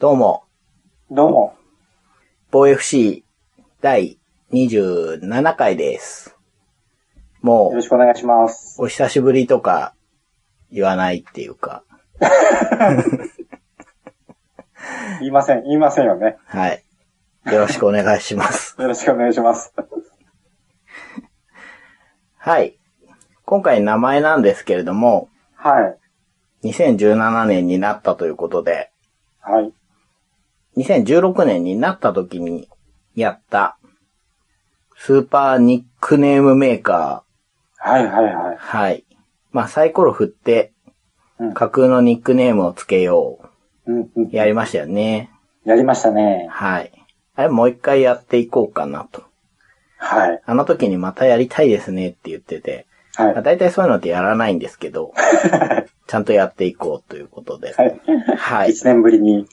どうも、どうも。防 FC 第27回です。もう、よろしくお願いします。お久しぶりとか言わないっていうか、言いません。言いませんよね。はい。よろしくお願いします。よろしくお願いします。はい。今回名前なんですけれども、はい。2017年になったということで、はい。2016年になった時にやった、スーパーニックネームメーカはいはいはいー。。はい。まあサイコロ振ってうん架空のニックネームをつけようんうんう。やりましたよね。やりましたね。はい。あれもう一回やっていこうかなと。はい。あの時にまたやりたいですねって言ってて、はいまあ。大体そういうのってやらないんですけど、ちゃんとやっていこうということで、はい。はい。一年ぶりに。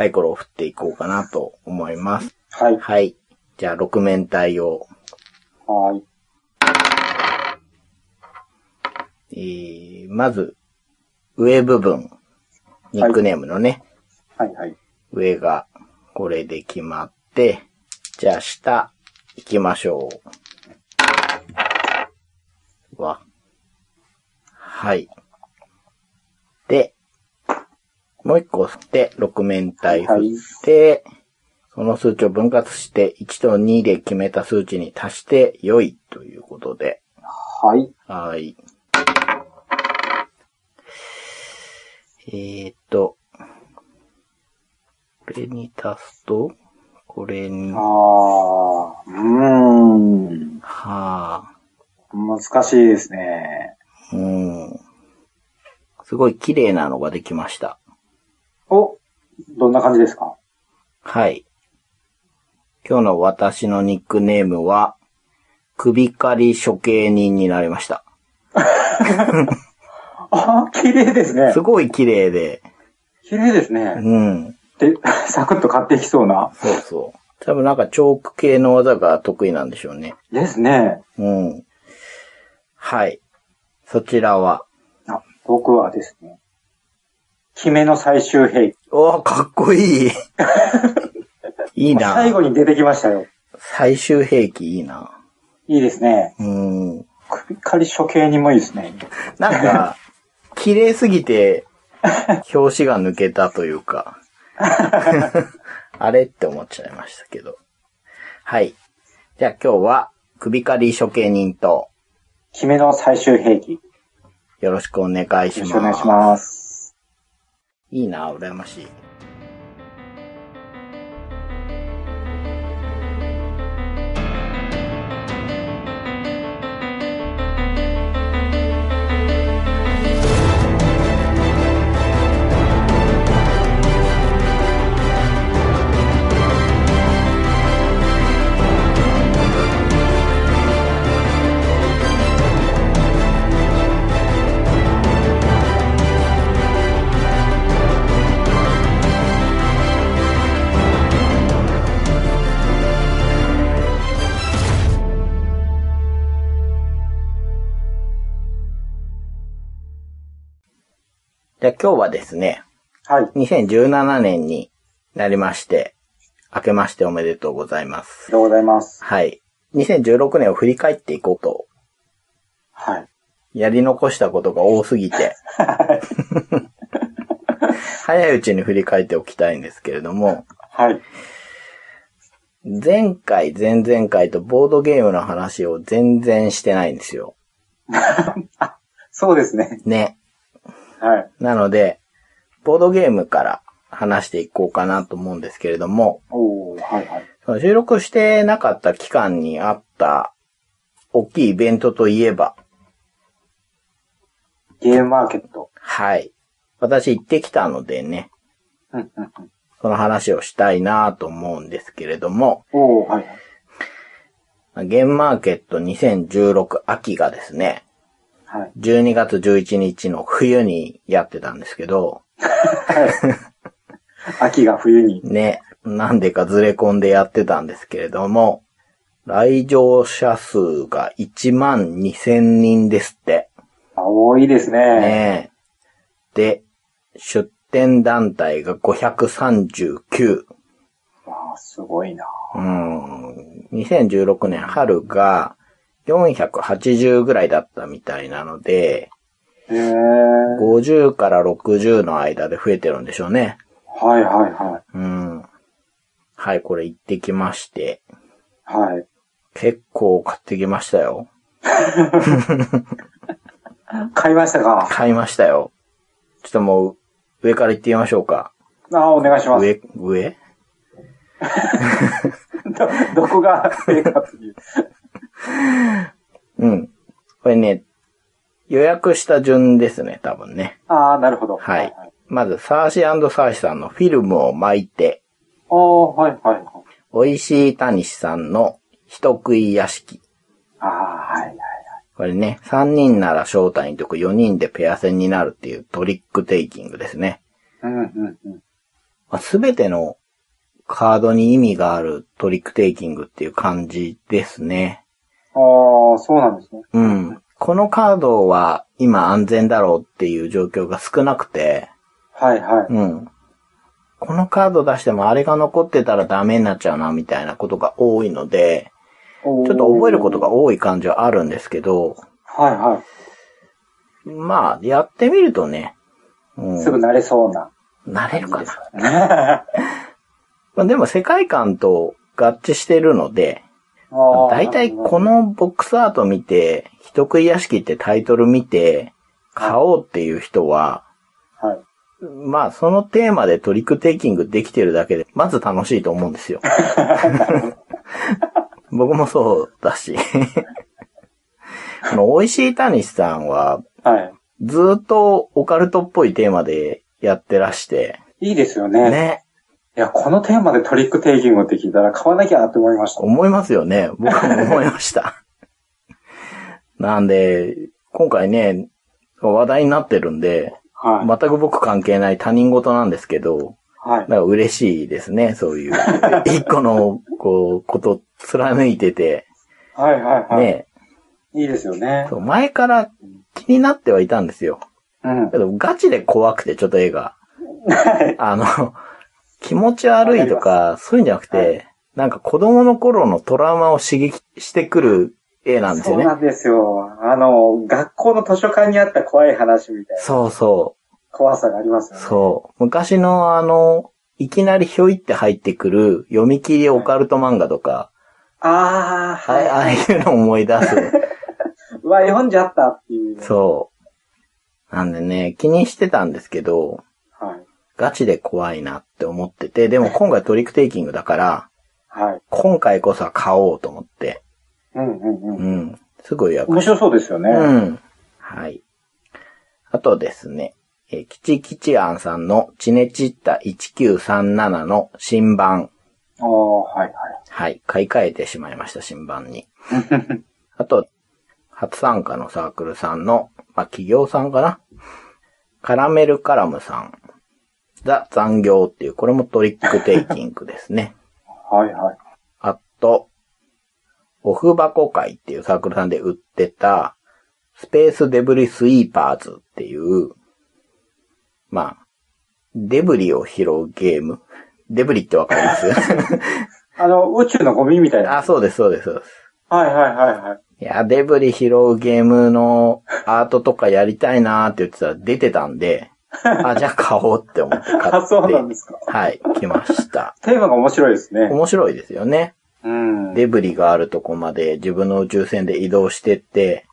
サイコロを振っていこうかなと思います。はい。はい。じゃあ、6面体を、はい。えー、まず、上部分、ニックネームのね、はいはい。上がこれで決まって、じゃあ下行きましょう。わ。はい。で、もう一個吸って、6面体振って、その数値を分割して、1と2で決めた数値に足して良いということで、はい。はい。えーっと、これに足すと、これに、あはー。うーん。あ、難しいですね。うん。すごい綺麗なのができました。おどんな感じですか？はい。今日の私のニックネームは、首刈り処刑人になりました。あー、綺麗ですねす。ごい綺麗で、綺麗ですね。うん。で、サクッと買っていきそうな。そうそう。多分なんかチョーク系の技が得意なんでしょうね。ですね。うん。はい。そちらは。あ、僕はですね。決めの最終兵器。おーかっこいい。いいな。最後に出てきましたよ。最終兵器いいな。いいですね。うん。首狩り処刑にもいいですね。なんか、綺麗すぎて、表紙が抜けたというか。あれって思っちゃいましたけど。はい。じゃあ今日は、首刈り処刑人と、決めの最終兵器。よよろしくお願いします。ろしくお願いします。いいな、羨ましい。じゃあ今日はですね、はい。2017年になりまして、明けましておめでとうございます。ありがとうございます。はい。2016年を振り返っていこうと、はい。やり残したことが多すぎて、早いうちに振り返っておきたいんですけれども、はい。前回、前々回とボードゲームの話を全然してないんですよ。そうですね。ね。はい。なので、ボードゲームから話していこうかなと思うんですけれども、はいはい。その収録してなかった期間にあった大きいイベントといえば、ゲームマーケット。はい。私行ってきたのでね、うんうんうん。その話をしたいなと思うんですけれども、はいはい。ゲームマーケット2016秋がですね、はい。12月11日の冬にやってたんですけど、秋が冬に。ね、なんでかずれ込んでやってたんですけれども、来場者数が1万2000人ですって。あ多いですね。ねで、出展団体が539。ああ、すごいな。うん。2016年春が480ぐらいだったみたいなので、へえ。50から60の間で増えてるんでしょうね。はいはいはい。うん。はい、これ行ってきまして、はい。結構買ってきましたよ。買いましたか？買いましたよ。ちょっともう、上から行ってみましょうか。ああ、お願いします。上、上？ど、どこが上かっていう。うん。これね、予約した順ですね、多分ね。ああ、なるほど。はい。まず、サーシーサーシさんのフィルムを巻いて、ああ、はいはいはい。美味しいたにしさんの人食い屋敷。ああ、はいはい。これね、3人なら招待とく4人でペア戦になるっていうトリックテイキングですね。うんうんうん。すべてのカードに意味があるトリックテイキングっていう感じですね。ああ、そうなんですね。うん。このカードは今安全だろうっていう状況が少なくて、はいはい。うん。このカード出してもあれが残ってたらダメになっちゃうなみたいなことが多いので、ちょっと覚えることが多い感じはあるんですけど、はいはまあ、やってみるとね、うい。ん、すぐ慣れそうな。慣れるかな。な。まあ、でも世界観と合致してるので、だいたいこのボックスアート見て、人食い屋敷ってタイトル見て、買おうっていう人は、はい。まあそのテーマでトリックテイキングできてるだけで、まず楽しいと思うんですよ。僕もそうだし。この美味しいたにしさんは、はい。ずーっとオカルトっぽいテーマでやってらして、いいですよね。ね、いや、このテーマでトリックテイキングって聞いたら買わなきゃって思いました。思いますよね。僕も思いました。なんで、今回ね、話題になってるんで、はい。全く僕関係ない他人事なんですけど、はい。なんか嬉しいですね、そういう。一個の、こう、こと貫いてて、はいはいはい。ね、いいですよね。そう前から気になってはいたんですよ。うん。けど、ガチで怖くて、ちょっと絵が。はい。あの、気持ち悪いとか、そういうんじゃなくて、なんか子供の頃のトラウマを刺激してくる絵なんですよね。そうなんですよ。あの、学校の図書館にあった怖い話みたいなそうそう。怖さがありますよね。そう。昔のあの、いきなりひょいって入ってくる読み切りオカルト漫画とか、ああ、はい。あああいうのを思い出す。うわ、読んじゃったっていう。そう。なんでね、気にしてたんですけど、はい。ガチで怖いなって思ってて、でも今回トリックテイキングだから、はい。今回こそは買おうと思って、うんうんうん。うん。すぐ予約面白そうですよね。うん。はい。あとですね、えー、キチキチアンさんのチネチッタ1937の新版。ああ、はいはい。買い替えてしまいました、新版に。はい。あと、初参加のサークルさんの、まあ、企業さんかな？カラメルカラムさん。ザ残業っていう、これもトリックテイキングですね。はいはい。あと、オフ箱会っていうサークルさんで売ってた、スペースデブリスイーパーズっていう、まあ、デブリを拾うゲーム？デブリってわかります？あの、宇宙のゴミみたいな。あ、そうです、そうです、そうです。はいはいはいはい。いや、デブリ拾うゲームのアートとかやりたいなーって言ってたら出てたんで、あ、じゃあ買おうって思って買って。あ、そうなんですか。はい、来ました。テーマが面白いですね。面白いですよね。うん。デブリがあるとこまで自分の宇宙船で移動してって、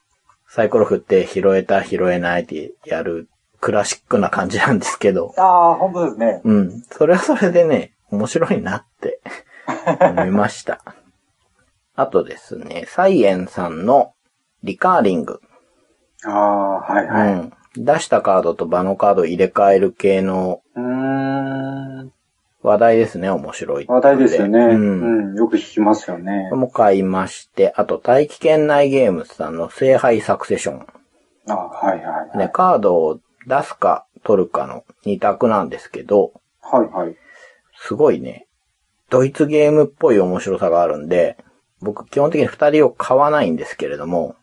サイコロ振って拾えた拾えないってやるクラシックな感じなんですけど、ああ、本当ですね。うん。それはそれでね、面白いなって思いました。あとですね、サイエンさんのリカーリング。ああ、はいはい。うん。出したカードと場のカードを入れ替える系のうーん。話題ですね、面白い話題ですよね。う。うんん。よく聞きますよね。も買いまして、あと大気圏内ゲームズさんの聖杯サクセション。あはいはいはい。ね、カードを出すか取るかの二択なんですけど、はいはい。すごいね、ドイツゲームっぽい面白さがあるんで、僕基本的に二人を買わないんですけれども、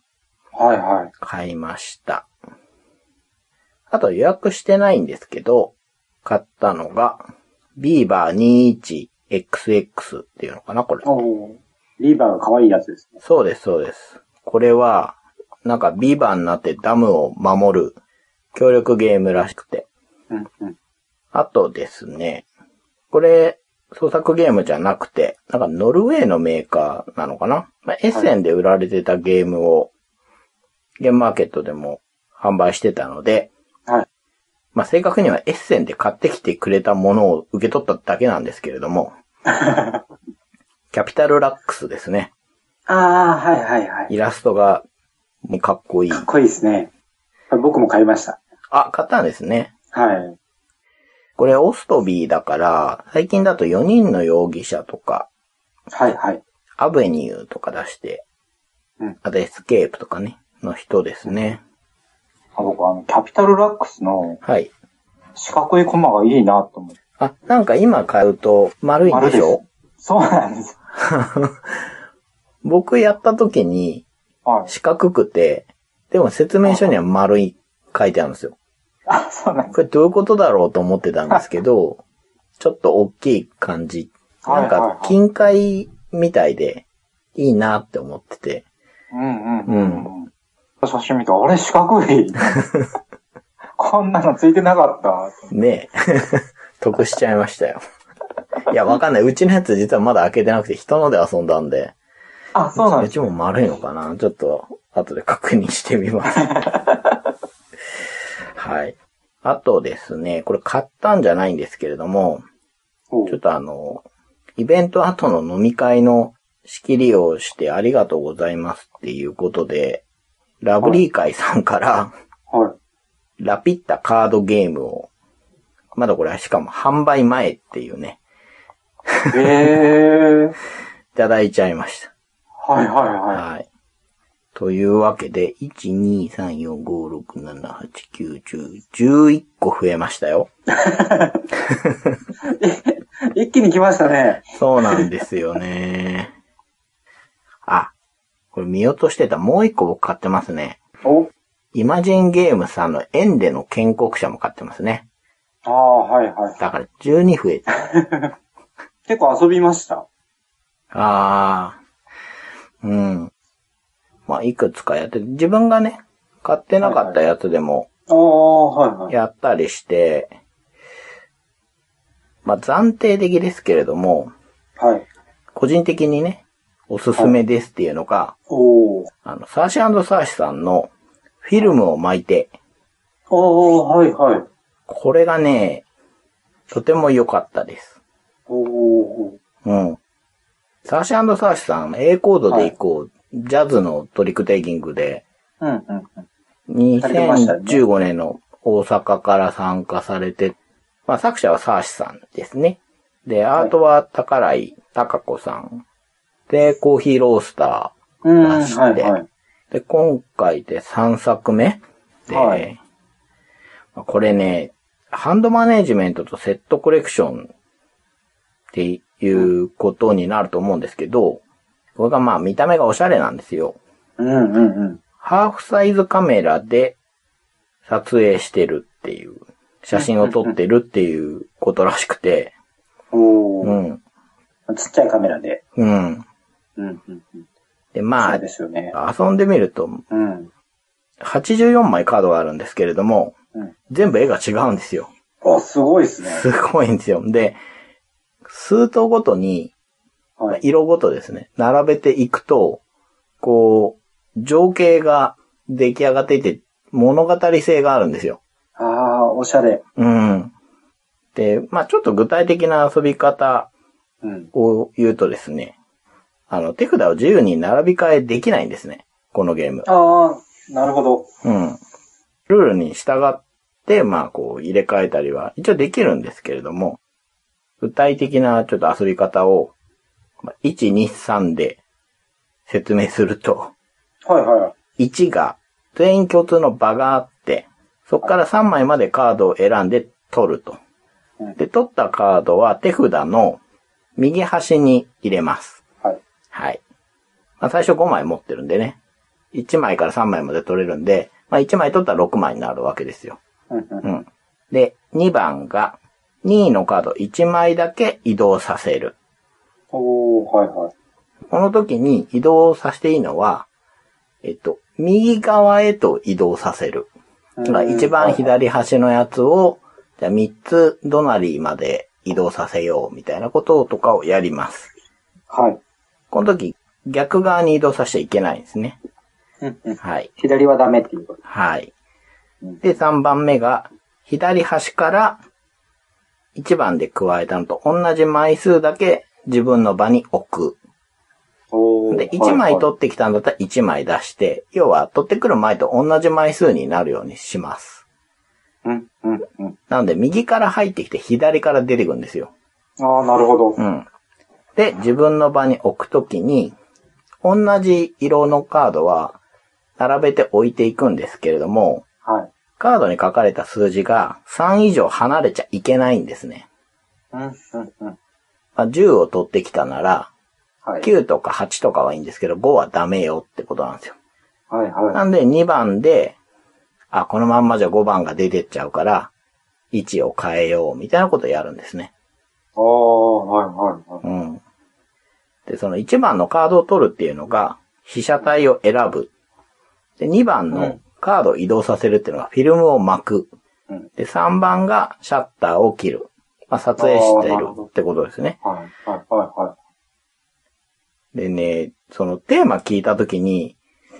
はいはい。買いました。あと予約してないんですけど、買ったのが、ビーバー 21XX っていうのかな、これ。おーバーが可愛いやつですね。そうです、そうです。これは、なんかビーバーになってダムを守る協力ゲームらしくて。うんうん。あとですね、これ、創作ゲームじゃなくて、なんかノルウェーのメーカーなのかな、まあ、エッセンで売られてたゲームを、ゲームマーケットでも販売してたので、はい。まあ、正確にはエッセンで買ってきてくれたものを受け取っただけなんですけれども、キャピタルラックスですね。ああ、はいはいはい。イラストがもうかっこいい。かっこいいですね。僕も買いました。あ、買ったんですね。はい。これオストビーだから、最近だと4人の容疑者とか、はいはい。アベニューとか出して、うんあとエスケープとかね、の人ですね。あ僕、あの、キャピタルラックスのはい。四角いコマがいいなと思って。あ、なんか今買うと丸いんでしょ？そうなんです。僕やった時にはい。四角くて、でも説明書には丸い書いてあるんですよ。あ、そうなんです。これどういうことだろうと思ってたんですけど、ちょっと大きい感じ。なんはいはいはいか金塊みたいでいいなって思ってて。うんうんうんうん。写真見て、あれ四角い。こんなのついてなかった。ねえ。得しちゃいましたよ。いや、わかんない。うちのやつ実はまだ開けてなくて人ので遊んだんで。あ、そうなんうです。ちも丸いのかなちょっと、後で確認してみます。はい。あとですね、これ買ったんじゃないんですけれども、おちょっとあの、イベント後の飲み会の仕切りをしてありがとうございますっていうことで、ラブリー会さんから、はい。ラピッタカードゲームを、まだこれはしかも販売前っていうね、へえ。いただいちゃいました。はいはいははい。というわけで、1、2、3、4、5、6、7、8、9、10、11個増えましたよ。い。一気に来ましたね。そうなんですよね。あ、これ見落としてたもう一個僕買ってますね。おイマジンゲームさんのエンデの建国者も買ってますね。ああ、はいはい。だから12増えた。結構遊びました。あー。うん。まあ、いくつかやって、自分がね、買ってなかったやつでもああ、はいはい。やったりして、まあ、暫定的ですけれども、はい。個人的にね、おすすめですっていうのが、おー。あの、サーシーサーシさんのフィルムを巻いて、おー、はいはい。これがね、とても良かったです。おー。うん。サーシーサーシさん、A コードで行こう、ジャズのトリックテイキングで、うんうんうん。されてましたね2015年の大阪から参加されて、まあ作者はサーシさんですね。で、アートは宝井貴子さん。で、コーヒーロースタうん、出してはいはい。ー。で、今回で3作目で、はいまあこれね、ハンドマネジメントとセットコレクションっていうことになると思うんですけど、これがまあ見た目がおしゃれなんですよ。うんうんうん。ハーフサイズカメラで撮影してるっていう、写真を撮ってるっていうことらしくて、おー。うん、ちっちゃいカメラで。うん。うんうんうん。で、まあね。遊んでみると、うん。84枚カードがあるんですけれども、うん。全部絵が違うんですよ。あ、すごいですね。すごいんですよ。で、数頭ごとに、はい。色ごとですね、並べていくと、こう、情景が出来上がっていて、物語性があるんですよ。ああ、おしゃれ。うん。で、まあちょっと具体的な遊び方うん。を言うとですね、あの、手札を自由に並び替えできないんですね。このゲーム。ああ、なるほど。うん。ルールに従って、まあこう入れ替えたりは一応できるんですけれども、具体的なちょっと遊び方を、まあ1、2、3で説明すると、はいはい。1が全員共通の場があって、そこから3枚までカードを選んで取ると。うんで、取ったカードは手札の右端に入れます。はい。はい。まあ、最初5枚持ってるんでね。1枚から3枚まで取れるんで、まあ、1枚取ったら6枚になるわけですよ。うん。で、2番が2位のカード1枚だけ移動させる。おー、はいはい。この時に移動させていいのは、えっと、右側へと移動させる。だから一番左端のやつを、じゃあ3つ隣まで移動させようみたいなこととかをやります。はい。この時、逆側に移動させちゃいけないんですね。うんうんはい。左はダメっていうこと。はいうん。で、3番目が、左端から1番で加えたのと同じ枚数だけ自分の場に置く。で、1枚取ってきたんだったら1枚出して、要は取ってくる枚と同じ枚数になるようにします。うん、うん、うん。なので、右から入ってきて左から出てくるんですよ。ああ、なるほど。うん。で、自分の場に置くときに、同じ色のカードは並べて置いていくんですけれども、はい。カードに書かれた数字が3以上離れちゃいけないんですね。うん、うん、うん。まあ、10を取ってきたなら、はい。9とか8とかはいいんですけど、5はダメよってことなんですよ。はい、はい。なんで2番で、あ、このまんまじゃ5番が出てっちゃうから、位置を変えようみたいなことをやるんですね。ああ、はい、はい、はい。うん。で、その1番のカードを取るっていうのが、被写体を選ぶ。で、2番のうんカードを移動させるっていうのがフィルムを巻く。うんで、3番がシャッターを切る。まあ、撮影しているってことですね。はい、はい、はでね、そのテーマ聞いたときに、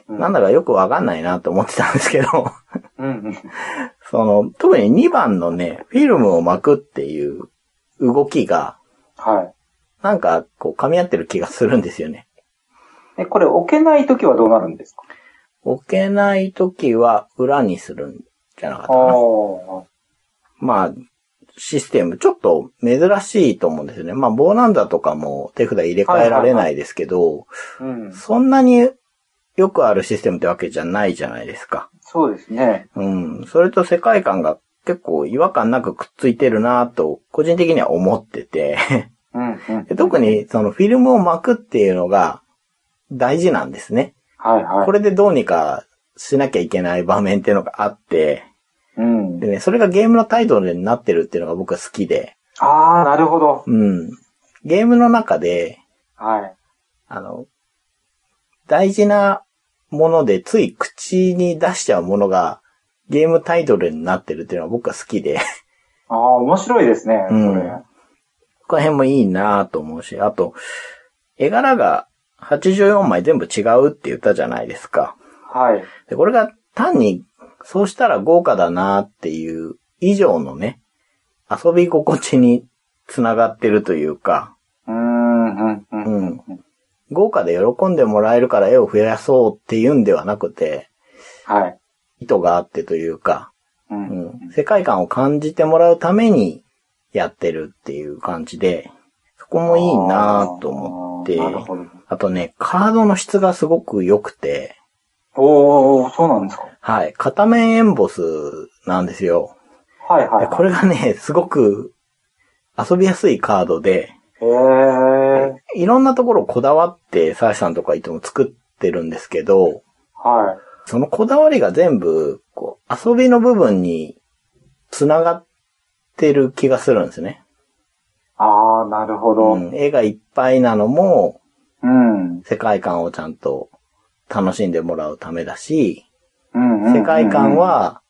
なんだかよくわかんないなと思ってたんですけど、うん、うん。その、特に2番のね、フィルムを巻くっていう動きが、はい。なんか、こう、噛み合ってる気がするんですよね。え、これ置けないときはどうなるんですか？置けないときは裏にするんじゃなかったあかな。あ。まあ、システム、ちょっと珍しいと思うんですよね。まあ、ボーナンザとかも手札入れ替えられないですけど、うん。そんなによくあるシステムってわけじゃないじゃないですか。そうですね。うん。それと世界観が結構違和感なくくっついてるなと、個人的には思っててうん、うんで。特、にそのフィルムを巻くっていうのが大事なんですね。はい、はい。これでどうにかしなきゃいけない場面っていうのがあって、うんで。ね、それがゲームのタイトルになってるっていうのが僕は好きで、ああ、なるほど。うん。ゲームの中で、はい。あの、大事なものでつい口に出しちゃうものがゲームタイトルになってるっていうのは僕は好きで、ああ、面白いですね、それ。うんこの辺もいいなと思うし、あと、絵柄が84枚全部違うって言ったじゃないですか。はい。で、これが単に、そうしたら豪華だなっていう以上のね、遊び心地につながってるというか、うーん、うん、うん。うん。豪華で喜んでもらえるから絵を増やそうっていうんではなくて、はい。意図があってというか、う。うんん、世界観を感じてもらうためにやってるっていう感じで、そこもいいなと思ってあ。あとね、カードの質がすごく良くて、おー、そうなんですか。はい、片面エンボスなんですよ。はい、はい。でこれがね、すごく遊びやすいカードで、へー。いろんなところこだわって、サーシさんとかいつも作ってるんですけど、はい。そのこだわりが全部、こう、遊びの部分に繋がってる気がするんですね。ああ、なるほど。うん、絵がいっぱいなのも、うん。世界観をちゃんと楽しんでもらうためだし、うんうん。世界観、は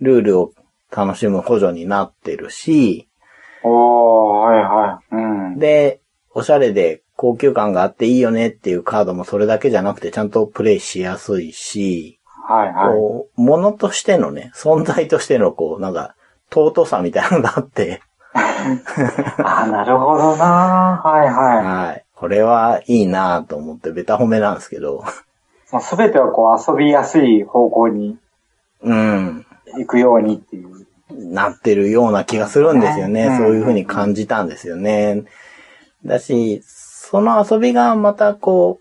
ルールを楽しむ補助になってるし、おー、はい、はい。うん。で、おしゃれで高級感があっていいよねっていうカードもそれだけじゃなくてちゃんとプレイしやすいし、はい、はい。こう、ものとしてのね、存在としてのこう、なんか、尊さみたいなのがあって、あ あ、なるほどなはい、はい。はい。これはいいなと思ってベタ褒めなんですけど、すべてはこう遊びやすい方向にうん。行くようにっていう。なってるような気がするんですよね。うんそういう風に感じたんですよね。だし、その遊びがまたこ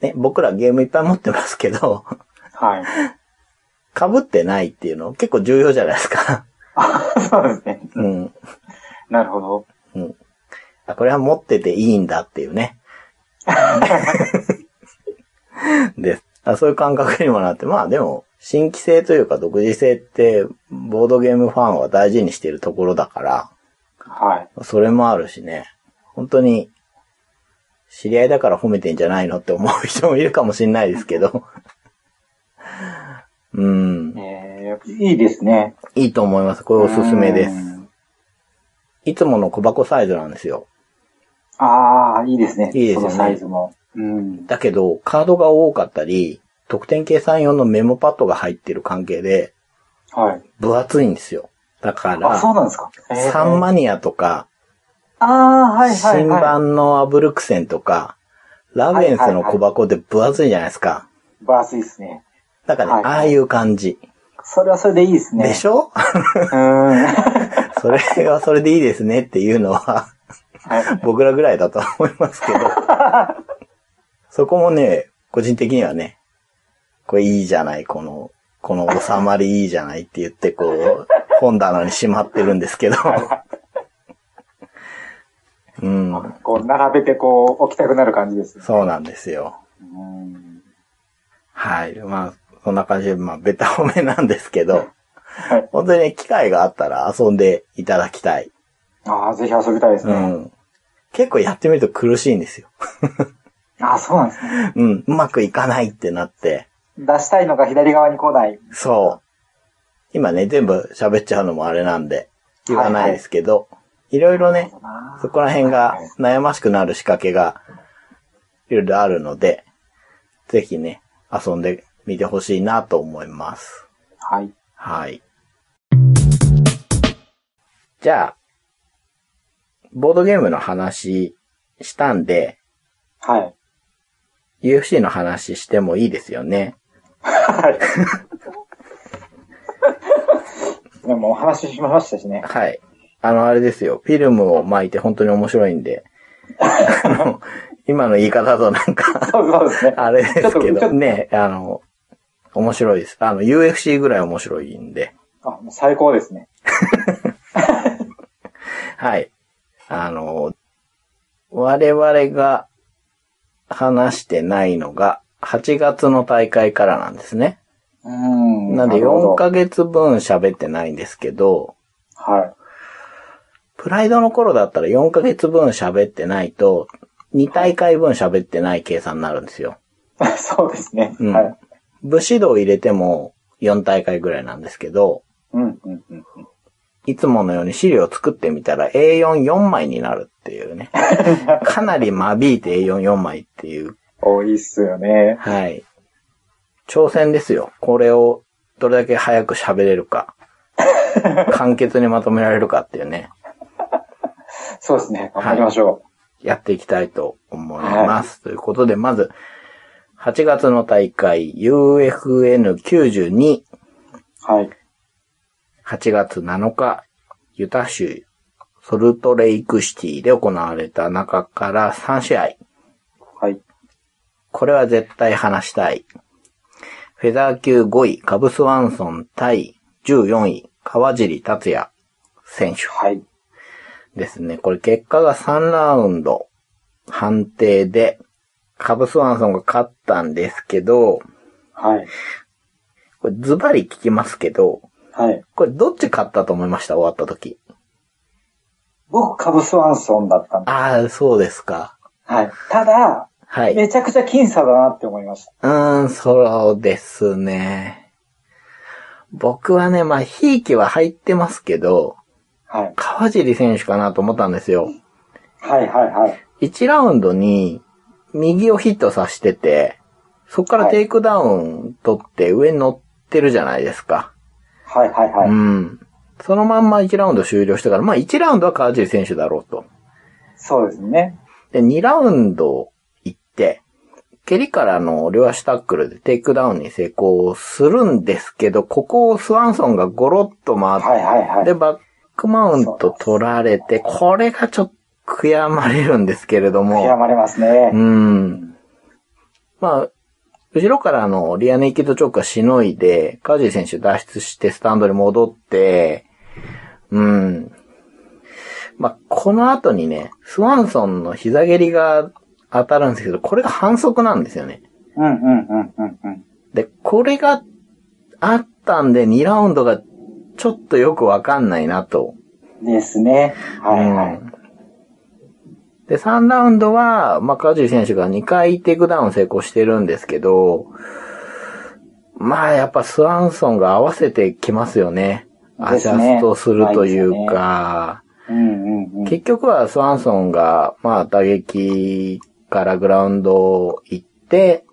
う、ね、僕らゲームいっぱい持ってますけど、はい。被ってないっていうの結構重要じゃないですか。あ そうですね。うん。なるほど。あこれは持ってていいんだっていうね。であそういう感覚にもなって、まあでも、新規性というか独自性って、ボードゲームファンは大事にしているところだから、はい。それもあるしね。本当に、知り合いだから褒めてんじゃないのって思う人もいるかもしれないですけど。うん。えー、いいですね。いいと思います。これおすすめです。うん。いつもの小箱サイズなんですよ。ああ、いいですね。いいですよねサイズも。うん。だけど、カードが多かったり、得点計算用のメモパッドが入ってる関係で、はい。分厚いんですよ。だかあ、そうら、なんですか。えーサンマニアとか、ああ、はいはい新はい。版のアブルクセンとか、ラベンスの小箱で分厚いじゃないですか。バースいいですね。だからね、はいはいああいう感じ。それはそれでいいですね。でしょ？うん。それはそれでいいですねっていうのは、はい僕らぐらいだとは思いますけど。そこもね、個人的にはね、これいいじゃない、この、この収まりいいじゃないって言って、こう、本棚にしまってるんですけど。うん、こう、並べてこう、置きたくなる感じです。そうなんですよ。うん。はい。まあ、そんな感じで、まあ、ベタ褒めなんですけど、はい。本当にね、機会があったら遊んでいただきたい。ああ、ぜひ遊びたいですね。うん。結構やってみると苦しいんですよ。ああ、そうなんですね。うん。うまくいかないってなって。出したいのが左側に来ない。そう。今ね、全部喋っちゃうのもあれなんで、言わないですけど、いろいろね、そこら辺が悩ましくなる仕掛けが、いろいろあるので、ぜひね、遊んでみてほしいなと思います。はい。はい。じゃあ、ボードゲームの話したんで、はい。UFC の話してもいいですよね。はい。でもお話ししましたしね。はい。あの、あれですよ。フィルムを巻いて本当に面白いんで。あの今の言い方だとなんか、そうそうですね。あれですけど、とね、あの、面白いです。あの、UFC ぐらい面白いんで。あ、もう最高ですね。はい。あの、我々が話してないのが、8月の大会からなんですね。うーん。なんでるほど4ヶ月分喋ってないんですけど、はい。プライドの頃だったら4ヶ月分喋ってないと、2大会分喋ってない計算になるんですよ。そうですね。うんはい。武士道入れても4大会ぐらいなんですけど、うん、うん、うん。いつものように資料作ってみたら A44 枚になるっていうね。かなり間引いて A44 枚っていう。多いっすよね。はい。挑戦ですよ。これをどれだけ早く喋れるか。簡潔にまとめられるかっていうね。そうですね。頑張りましょやっていきたいと思います。ということで、まず、8月の大会 UFN92、う。はい。8月7日、ユタ州ソルトレイクシティで行われた中から3試合。はい。これは絶対話したい。フェザー級5位、カブスワンソン対14位、川尻達也選手はい。ですね。これ結果が3ラウンド判定で、カブスワンソンが勝ったんですけど、はい。これズバリ聞きますけど、はい。これどっち勝ったと思いました？終わった時。僕、カブスワンソンだったんで。ああ、そうですか。はい。ただ、はい。めちゃくちゃ僅差だなって思いました。うーん、そうですね。僕はね、まあ、ひいきは入ってますけど、はい。川尻選手かなと思ったんですよ。はい、はい、はい。1ラウンドに右をヒットさせてて、そこからテイクダウン取って上に乗ってるじゃないですか。はい、はい、はい。うん。そのまんま1ラウンド終了してから、まあ1ラウンドは川尻選手だろうと。そうですね。で、2ラウンド行って、蹴りからの両足タックルでテイクダウンに成功するんですけど、ここをスワンソンがゴロッと回って、はい、はい、はい。で、バックマウント取られて、これがちょっと悔やまれるんですけれども。悔やまれますね。うん。まあ、後ろからのリアネイキッドチョークがしのいで、カージー選手脱出してスタンドに戻って、うん。まあ、この後にね、スワンソンの膝蹴りが当たるんですけど、これが反則なんですよね。うん、うん、うん、うん、うん。で、これがあったんで2ラウンドがちょっとよくわかんないなと。ですね。はいはい。うんで、3ラウンドは、まあ、川尻選手が2回テイクダウン成功してるんですけど、まあ、やっぱスワンソンが合わせてきますよね。アジャストするというか、うんうんうん。結局はスワンソンが、まあ、打撃からグラウンド行って、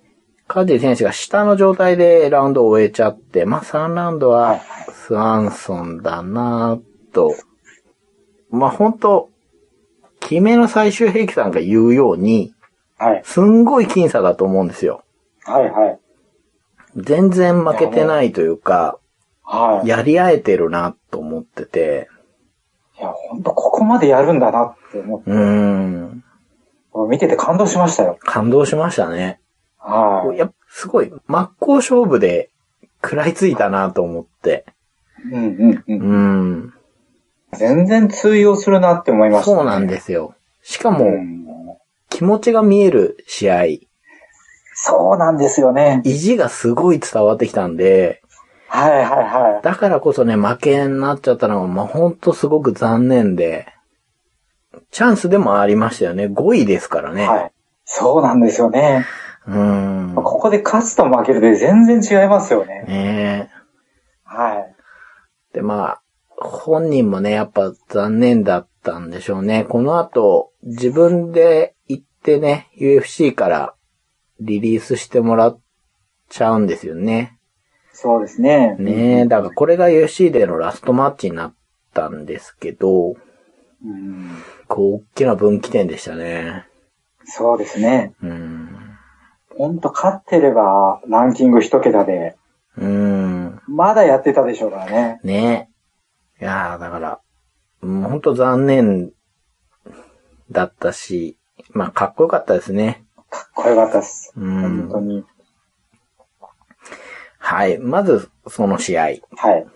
川尻選手が下の状態でラウンドを終えちゃって、まあ、3ラウンドはスワンソンだなぁと。まあ、本当決めの最終兵器さんが言うように、はい。すんごい僅差だと思うんですよ。はいはい。全然負けてないというか、はい。いや、やり合えてるなと思ってて、本当ここまでやるんだなって思って、うーん、見てて感動しましたよ。感動しましたね。はい。やすごい、真っ向勝負で食らいついたなと思って。うんうんう。うんん。全然通用するなって思いました、そうなんですよ。しかうも、ん。気持ちが見える試合、そうなんですよね。意地がすごい伝わってきたんで、はいはいはい。だからこそね、負けになっちゃったのが、まあ、ほんとすごく残念で、チャンスでもありましたよね。5位ですからね。はい。そうなんですよね。うん。ここで勝つと負けるで全然違いますよね。ねえ。はい。で、まあ、本人もね、やっぱ残念だったんでしょうね。この後、自分で行ってね、UFC からリリースしてもらっちゃうんですよね。そうですね。ねえ、だからこれが UFC でのラストマッチになったんですけど、うん。こう、大きな分岐点でしたね。そうですね。うん。ほんと勝ってればランキング一桁で、うん。まだやってたでしょうからね。ねえ。いやー、だから、うんほんと残念だったし、まあ、かっこよかったですね。かっこよかったです。うん本当に。はい。まず、その試合。はい。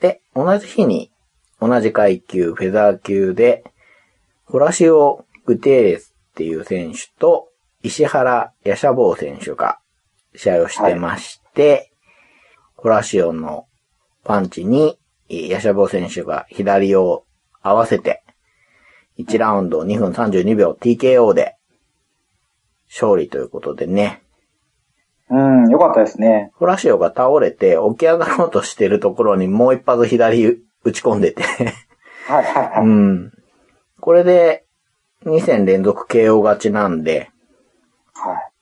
で、同じ日に、同じ階級、フェザー級で、ホラシオ・グテーレスっていう選手と、石原・ヤシャボー選手が試合をしてまして、ホラシオのパンチに、ヤシャボー選手が左を合わせて、1ラウンド2分32秒 TKO で、勝利ということでね、うん、よかったですね。ホラシオが倒れて起き上がろうとしてるところにもう一発左打ち込んでてはいはいはい。うん。これで2戦連続 KO 勝ちなんで、はい。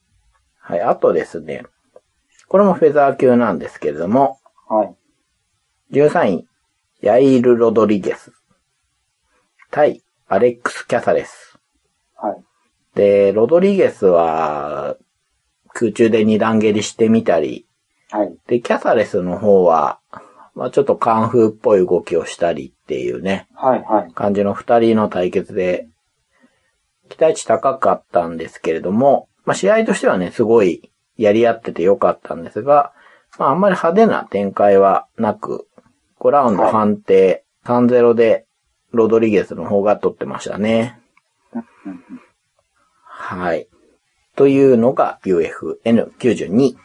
はい、あとですね、これもフェザー級なんですけれども、はい。13位、ヤイル・ロドリゲス。対、アレックス・キャサレス。はい。で、ロドリゲスは、空中で二段蹴りしてみたり、はい。で、キャサレスの方は、まあちょっとカンフーっぽい動きをしたりっていうね、はい。はい。感じの二人の対決で、期待値高かったんですけれども、まあ試合としてはね、すごいやり合っててよかったんですが、まああんまり派手な展開はなく、5ラウンド判定、3-0でロドリゲスの方が取ってましたね。はい。というのが UFN92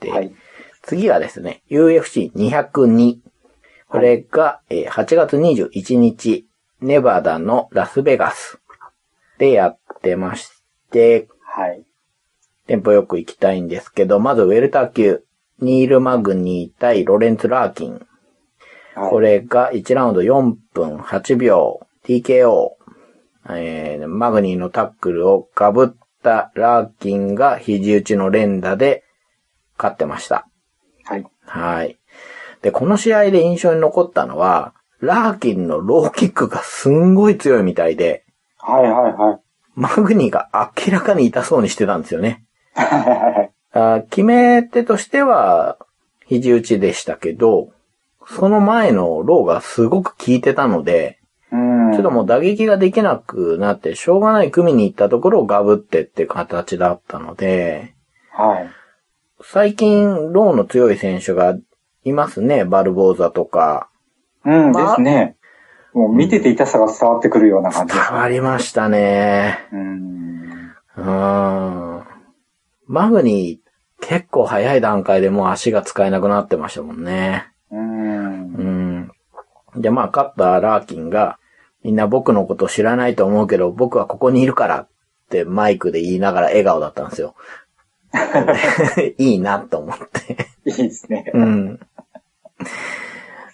で、はい。次がですね、UFC202。これが、えー8月21日、ネバダのラスベガスでやってまして、はい。テンポよく行きたいんですけど、まずウェルター級、ニール・マグニー対ロレンツ・ラーキン。はい。これが1ラウンド4分8秒 TKO。えーマグニーのタックルをガブったラーキンが肘打ちの連打で勝ってました。はい。はい。で、この試合で印象に残ったのは、ラーキンのローキックがすんごい強いみたいで、はい。はい。はい。マグニーが明らかに痛そうにしてたんですよね。はい。あ決め手としては、肘打ちでしたけど、その前のローがすごく効いてたので、うん。ちょっともう打撃ができなくなって、しょうがない組に行ったところをガブってって形だったので、はい。最近、ローの強い選手がいますね。バルボーザとか。うん。まあですね。もう見てて痛さが伝わってくるような感じ伝わりましたね。うん。うーん。マグニー、結構早い段階でもう足が使えなくなってましたもんね。うんう。ん。で、まあ、勝ったラーキンが、みんな僕のこと知らないと思うけど、僕はここにいるからってマイクで言いながら笑顔だったんですよ。いいなと思って。いいですね。うん。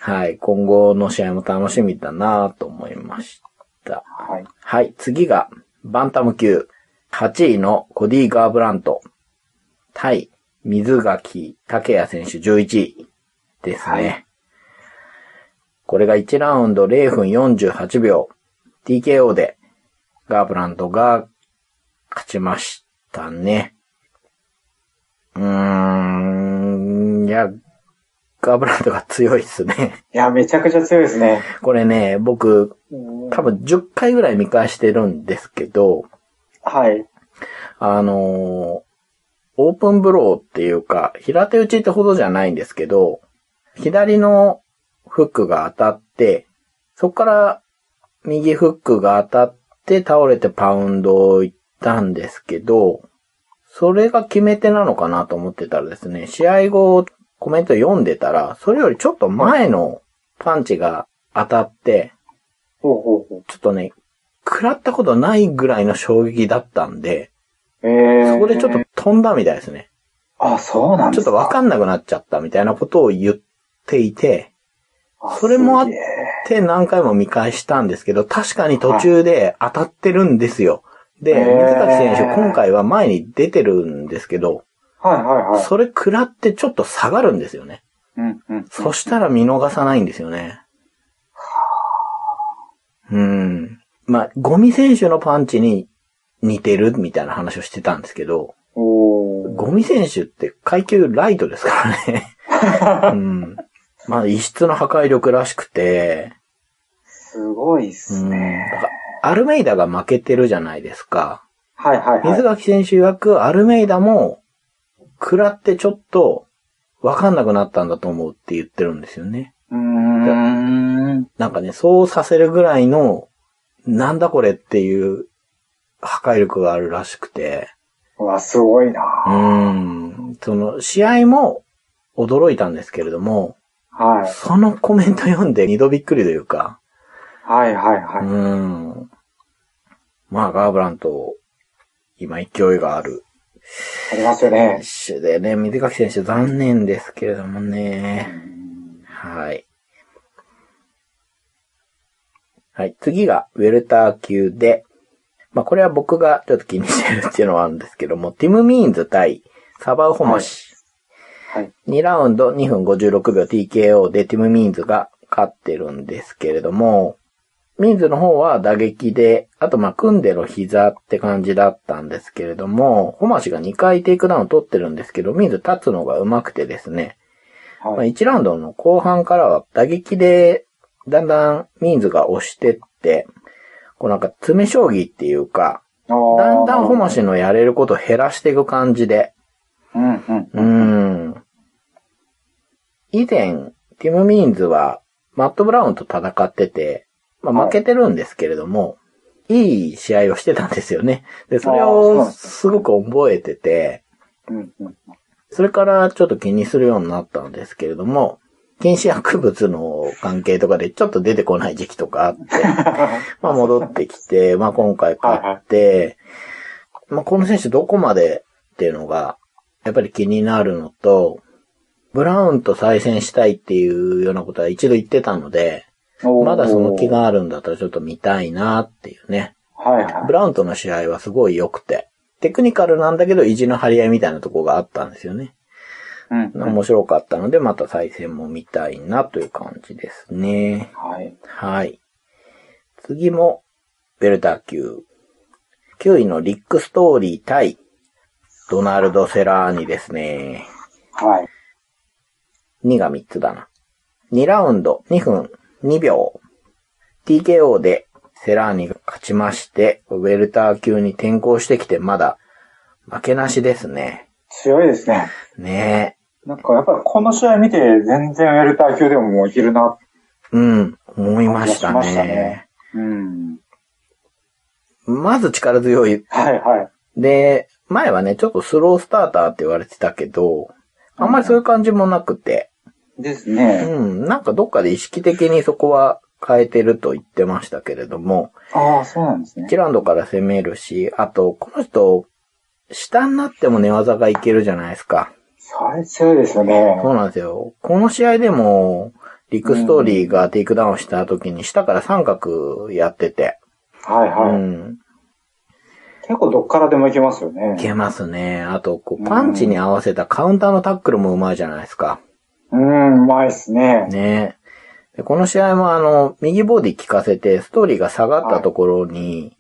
はい。今後の試合も楽しみだなと思いました。はい。はい。次が、バンタム級。8位のコディ・ガーブラント。対、水垣拓也選手11位ですね。はいこれが1ラウンド0分48秒。TKO で、ガーブラントが勝ちましたね。うーん、いや、ガーブラントが強いっすね。いや、めちゃくちゃ強いですね。これね、僕、多分10回ぐらい見返してるんですけど、はい。あのーオープンブローっていうか、平手打ちってほどじゃないんですけど、左のフックが当たって、そこから右フックが当たって倒れてパウンド行ったんですけど、それが決め手なのかなと思ってたらですね、試合後コメント読んでたら、それよりちょっと前のパンチが当たって、ちょっとね、食らったことないぐらいの衝撃だったんで。そこでちょっと飛んだみたいですね。あ、そうなんですかちょっとわかんなくなっちゃったみたいなことを言っていて、それもあって何回も見返したんですけど、確かに途中で当たってるんですよ。で、水垣選手今回は前に出てるんですけど、はいはいはい。それ食らってちょっと下がるんですよね。うんうん。そしたら見逃さないんですよね。うん。まあ、ゴミ選手のパンチに似てるみたいな話をしてたんですけど。ゴミ選手って階級ライトですからね。うん。まあ、異質の破壊力らしくて、すごいっうん。すね。だからアルメイダが負けてるじゃないですか。はいはいはい。水垣選手曰く、アルメイダも、食らってちょっと、わかんなくなったんだと思うって言ってるんですよね。うーん。なんかね、そうさせるぐらいの、なんだこれっていう破壊力があるらしくて、うわ、すごいなうーん、その、試合も驚いたんですけれども、はい。そのコメント読んで二度びっくりというか、はいはいはうい。ん。まあ、ガーブラント、今勢いがあるありますよね。選手でね、水垣選手残念ですけれどもね。はい。はい。次が、ウェルター級で、まあ、これは僕がちょっと気にしてるっていうのはあるんですけども、ティム・ミーンズ対サバウ・ホマシ。はい。2ラウンド2分56秒 TKO でティム・ミーンズが勝ってるんですけれども、ミーンズの方は打撃で、あとまあ組んでの膝って感じだったんですけれども、ホマシが2回テイクダウン取ってるんですけど、ミーンズ立つのが上手くてですね、まあ、はい。1ラウンドの後半からは打撃で、だんだんミーンズが押してって、こうなんか詰将棋っていうか、だんだんホマシのやれることを減らしていく感じで、うんうん。うーん。以前、ティム・ミーンズは、マット・ブラウンと戦ってて、まあ、負けてるんですけれども、いい試合をしてたんですよね。で、それをですすごく覚えてて。それからちょっと気にするようになったんですけれども、禁止薬物の関係とかでちょっと出てこない時期とかあって、まあ戻ってきて、まあ今回勝って、まあこの選手どこまでっていうのが、やっぱり気になるのと、ブラウンと再戦したいっていうようなことは一度言ってたので、まだその気。があるんだったらちょっと見たいなっていうね。はいはいブ。ラウンとの試合はすごい良くて、テクニカルなんだけど意地の張り合いみたいなとこがあったんですよね。うんうん。面白かったので、また再戦も見たいなという感じですね。はい。はい。次も、ベルター級。9位のリックストーリー対、ドナルド・セラーニですね。はい。2が3つだな。2ラウンド2分2秒。TKO でセラーニが勝ちまして、ウェルター級に転向してきてまだ負けなしですね。強いですね。ねなんかやっぱりこの試合見て全然ウェルター級でももういけるな。え。うん、思いましたしましたねね。うん。まず力強い。はいはい。で、前はね、ちょっとスロースターターって言われてたけど、あんまりそういう感じもなくて、ですね。うん、なんかどっかで意識的にそこは変えてると言ってましたけれども、ああ、そうなんですね。1ラウンドから攻めるし、あと、この人、下になっても寝技がいけるじゃないですか。それ強いですよね。そうなんですよ。この試合でも、リック・ストーリーがテイクダウンした時に下から三角やってて、はいはい。うん。結構どっからでもいけますよね。いけますね。あと、こう、パンチに合わせたカウンターのタックルもうまいじゃないですか。うん、うまいっすね。ねでこの試合もあの、右ボディ効かせて、ストーリーが下がったところに、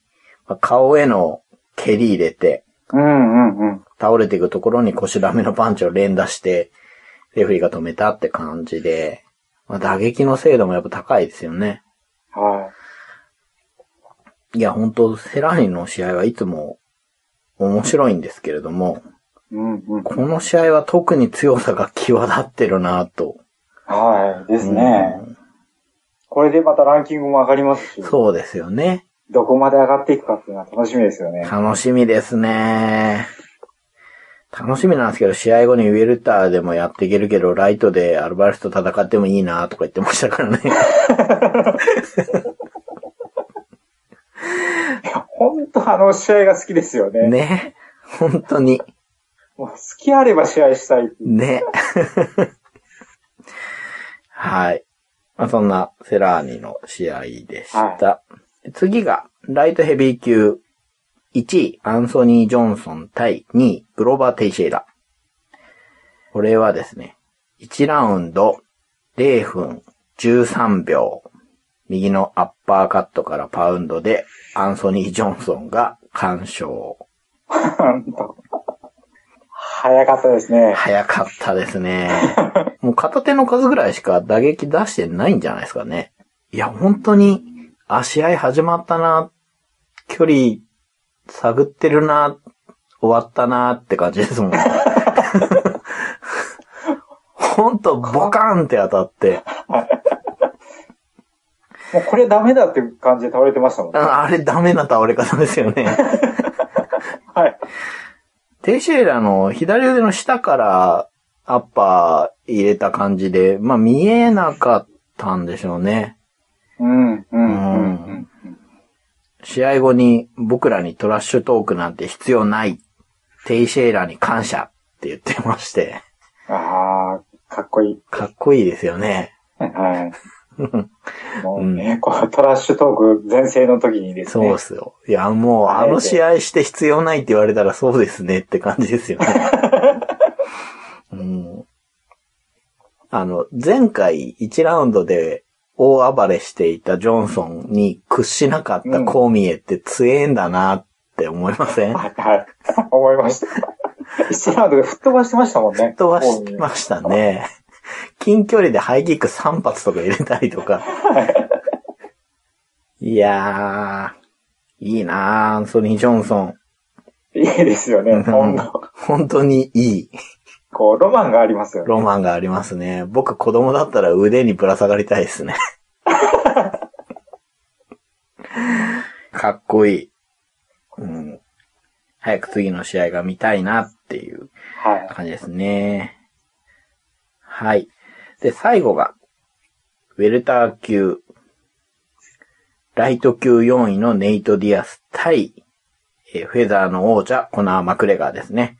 まあ顔への蹴り入れて、うんうんうん。倒れていくところに腰ダメのパンチを連打して、レフェリーが止めたって感じで、まあ、打撃の精度もやっぱ高いですよね。はいや、本当セラーニの試合はいつも面白いんですけれども、い。うんうん。この試合は特に強さが際立ってるなと。はい。ですね。これでまたランキングも上がりますし、そうですよね。どこまで上がっていくかっていうのは楽しみですよね。楽しみですね。楽しみなんですけど、試合後にウェルターでもやっていけるけど、ライトでアルバレスと戦ってもいいなとか言ってましたからね。本当あの試合が好きですよね。ね。本当に。もう好きあれば試合したい。ね。はい。まあ、そんなセラーニの試合でした。次が、ライトヘビー級1位、アンソニー・ジョンソン対2位、グローバー・テイシェイラ。これはですね、1ラウンド0分13秒。右のアッパーカットからパウンドで、アンソニー・ジョンソンが完勝。早かったですね。早かったですね。もう片手の数ぐらいしか打撃出してないんじゃないですかね。いや、本当に、あ、試合始まったな、距離探ってるな、終わったなって感じですもん。本当ボカーンって当たって、もうこれダメだっていう感じで倒れてましたもんね。ああれダメな倒れ方ですよね。はい。テイシェイラの左腕の下からアッパー入れた感じで、まあ見えなかったんでしょうね。うん、うん、うん、うん。試合後に僕らにトラッシュトークなんて必要ない。テイシェイラに感謝って言ってまして。ああ、かっこいい。かっこいいですよね。はい。もうね、こうトラッシュトーク全盛の時にですね。そうっすよ。いや、もうあの試合して必要ないって言われたらそうですねって感じですよね。うん、あの、前回1ラウンドで大暴れしていたジョンソンに屈しなかったコーミエって強えんだなって思いません、はい、はい。思いました。1ラウンドで吹っ飛ばしてましたもんね。飛ばしてましたね。近距離でハイキック3発とか入れたりとか。いやー、いいなー、アンソニー・ジョンソン。いいですよね。ほんと本当にいい。こう、ロマンがありますよね。ロマンがありますね。僕子供だったら腕にぶら下がりたいですね。かっこいい。うん。早く次の試合が見たいなっていうはい。感じですね。はい。で、最後が、ウェルター級、ライト級4位のネイト・ディアス対、えーフェザーの王者、コナー・マクレガーですね。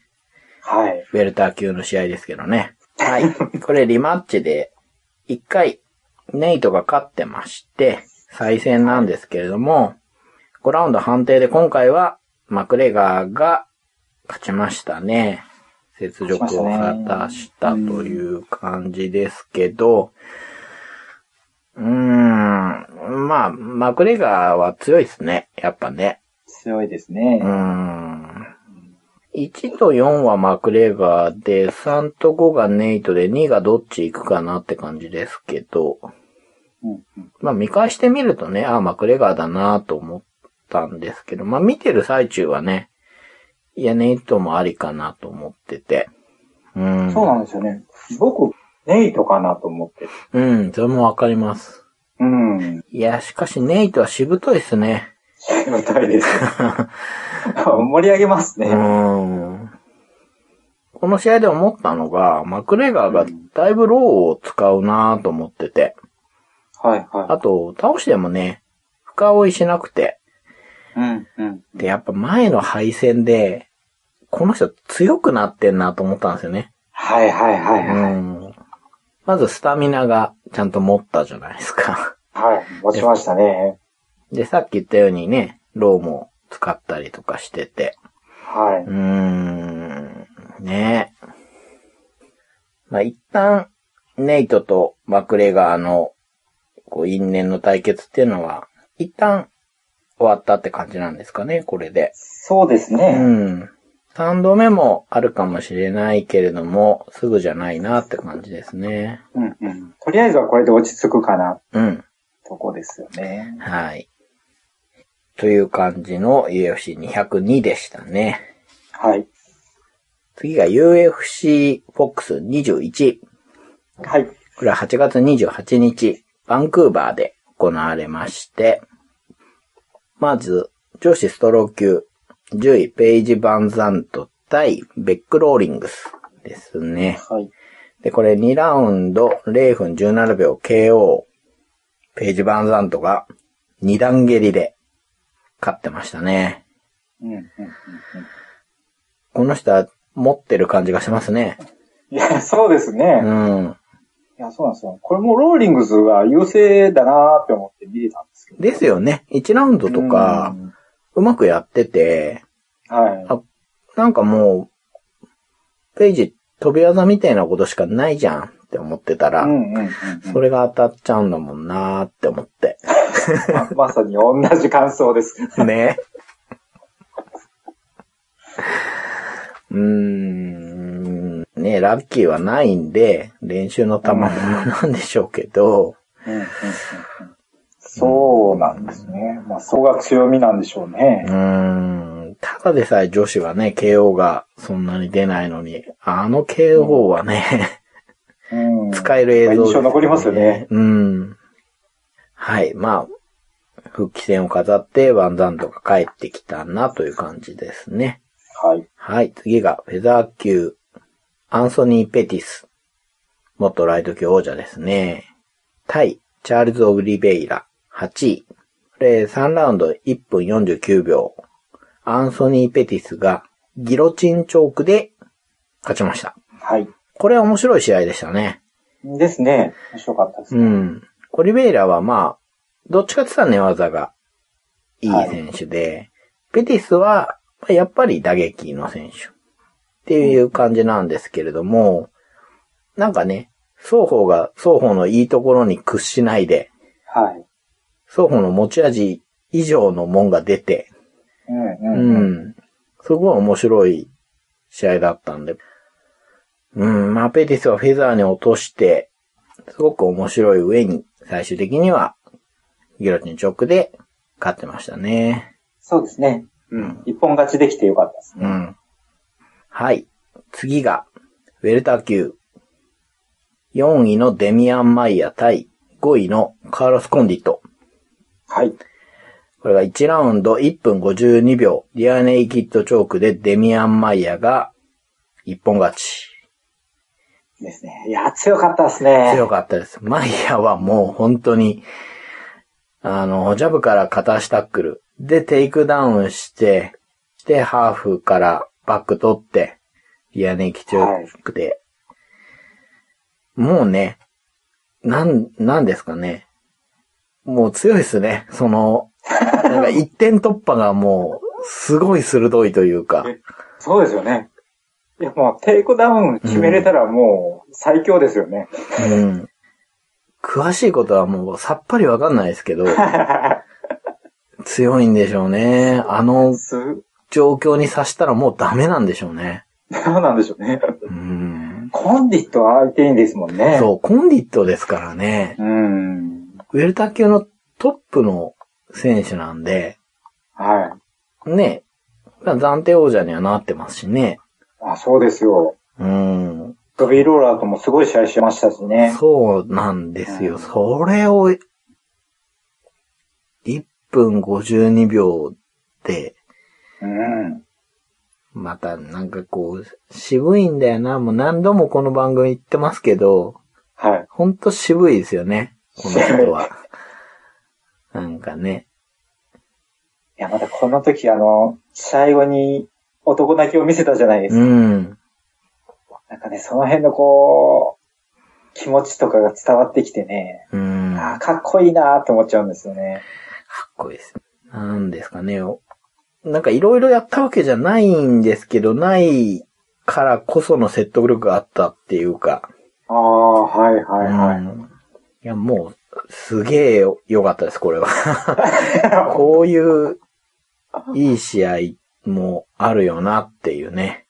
はい。ウェルター級の試合ですけどね。はい。これリマッチで、一回、ネイトが勝ってまして、再戦なんですけれども、5ラウンド判定で今回は、マクレガーが勝ちましたね。雪辱を果たしたという感じですけど、うーん、まあ、マクレガーは強いですね。やっぱね。強いですねうー。ん。1と4はマクレガーで、3と5がネイトで、2がどっち行くかなって感じですけど、うんうんまあ見返してみるとね、ああ、マクレガーだなと思ったんですけど、まあ見てる最中はね、いや、ネイトもありかなと思ってて。うん。そうなんですよね。僕、ネイトかなと思って。うん、それもわかります。うん。いや、しかしネイトはしぶといですね。みたいです。盛り上げますうね。ん。この試合で思ったのが、マクレガーがだいぶローを使うなと思ってて。はいはい。あと、倒してもね、深追いしなくて。うんうん。で、やっぱ前の敗戦で、この人強くなってんなと思ったんですよね。はいはいはいうはい。ん。まずスタミナがちゃんと持ったじゃないですか。はい。持ちましたね。で、さっき言ったようにね、ローも使ったりとかしてて。はうーん、ねまあ、一旦、ネイトとマクレガーの、こう、因縁の対決っていうのは、一旦終わったって感じなんですかね、これで。い。そうですうね。ん。三度目もあるかもしれないけれども、すぐじゃないなって感じですね。うんうん。とりあえずはこれで落ち着くかな、うん。とこですよね。はい。という感じの UFC202 でしたね。はい。次が UFC FOX21。はい。これは8月28日、バンクーバーで行われまして、まず、女子ストロー級、10位ペイジ・バンザント対ベック・ローリングスですね。はい。で、これ2ラウンド0分17秒 KO。ペイジ・バンザントが2段蹴りで勝ってましたね。うんうんうんうん。この人は持ってる感じがしますね。いや、そうですね。うん。いや、そうなんですよ。これもローリングスが優勢だなーって思って見れたんですけど。ですよね。1ラウンドとかう、んうまくやってて、はい。あなんかもう、ペイジ飛び技みたいなことしかないじゃんって思ってたら、うんうんうんうんそれが当たっちゃうんだもんなーって思って。ままさに同じ感想です。ね。うーん、ね、ラッキーはないんで、練習の賜物なんでしょうけど、うんうんうんうんそうなんですね。まあ、そこが強みなんでしょうねう。ーん、ただでさえ女子はね、KO がそんなに出ないのに、あの KO はね、うん使える映像です、印象残りますよね。。うん。はい。まあ、復帰戦を飾ってワンダンとか帰ってきたなという感じですね。はい。はい。次がフェザー級、アンソニー・ペティス。元ライト級王者ですね。対、チャールズ・オグリベイラ、8位。これ、3ラウンド1分49秒。アンソニー・ペティスがギロチンチョークで勝ちました。はい。これは面白い試合でしたね。ですね。面白かったですね。うん。オリベイラはまあ、どっちかって言ったら寝技がいい選手で、ペティスはまあやっぱり打撃の選手っていう感じなんですけれども、なんかね、双方が双方のいいところに屈しないで、はい。双方の持ち味以上のもんが出て、うんううんうん。ん。すごい面白い試合だったんで。うん、まあ、ペティスはフェザーに落として、すごく面白い上に、最終的には、ギロチンチョックで勝ってましたね。そうですね。うん。一本勝ちできてよかったですね。うん。はい。次が、ウェルター級。4位のデミアン・マイヤ対5位のカーロス・コンディット。はい。これが1ラウンド1分52秒、リアネイキッドチョークでデミアン・マイヤが一本勝ち。ですね。いや、強かったですね。強かったです。マイヤはもう本当に、あの、ジャブから片足タックル。で、テイクダウンして、で、ハーフからバック取って、リアネイキッドチョークで、もうね、なん、なんですかね。もう強いですね。その、なんか一点突破がもう、すごい鋭いというか。そうですよね。いや、もう、テイクダウン決めれたらもう、最強ですよね。うん。詳しいことはもうさっぱりわかんないですけど、強いんでしょうね。あのす状況にさしたらもうダメなんでしょうね。そうなんでしょうね。うん。コンディットは相手にですもんね。そう、コンディットですからね。う。うん。ウェルター級のトップの選手なんで、はね、暫定王者にはなってますしね。い。あ、そうですよ。うん。ドビーローラーともすごい試合しましたしね。そうなんですよ。うんそれを、1分52秒で、うん。またなんかこう、渋いんだよな。もう何度もこの番組言ってますけど、はい。ほんと渋いですよね。この人は。なんかね。いや、またこの時あの、最後に男泣きを見せたじゃないですか。うん。なんかね、その辺のこう、気持ちとかが伝わってきてね、うん。かあーかっこいいなーって思っちゃうんですよね。っこいいです。なんですかね。おなんかいろいろやったわけじゃないんですけど、ないからこその説得力があったっていうか。ああ、はいはいはい。うんいや、もう、すげえ良かったです、これは。こういう、いい試合もあるよなっていうね。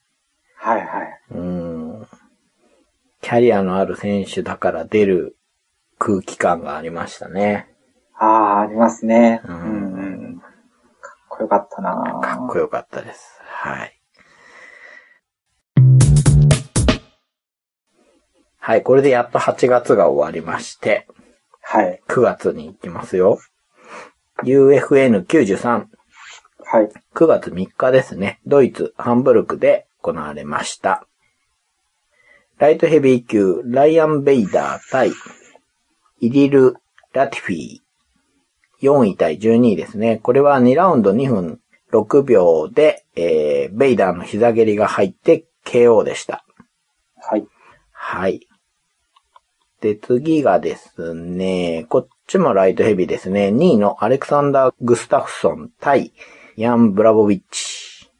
はいはい。うん。キャリアのある選手だから出る空気感がありましたね。ああ、ありますね。ううんんうん。かっこよかったなかっこよかったです。はい。はい、これでやっと8月が終わりまして、はい。9月に行きますよ。UFN93。はい。9月3日ですね。ドイツ、ハンブルクで行われました。ライトヘビー級、ライアン・ベイダー対、イリル・ラティフィー。4位対12位ですね。これは2ラウンド2分6秒で、えー、ベイダーの膝蹴りが入って KO でした。はい。はい。で、次がですね、こっちもライトヘビーですね。2位のアレクサンダー・グスタフソン対ヤン・ブラボビッチ。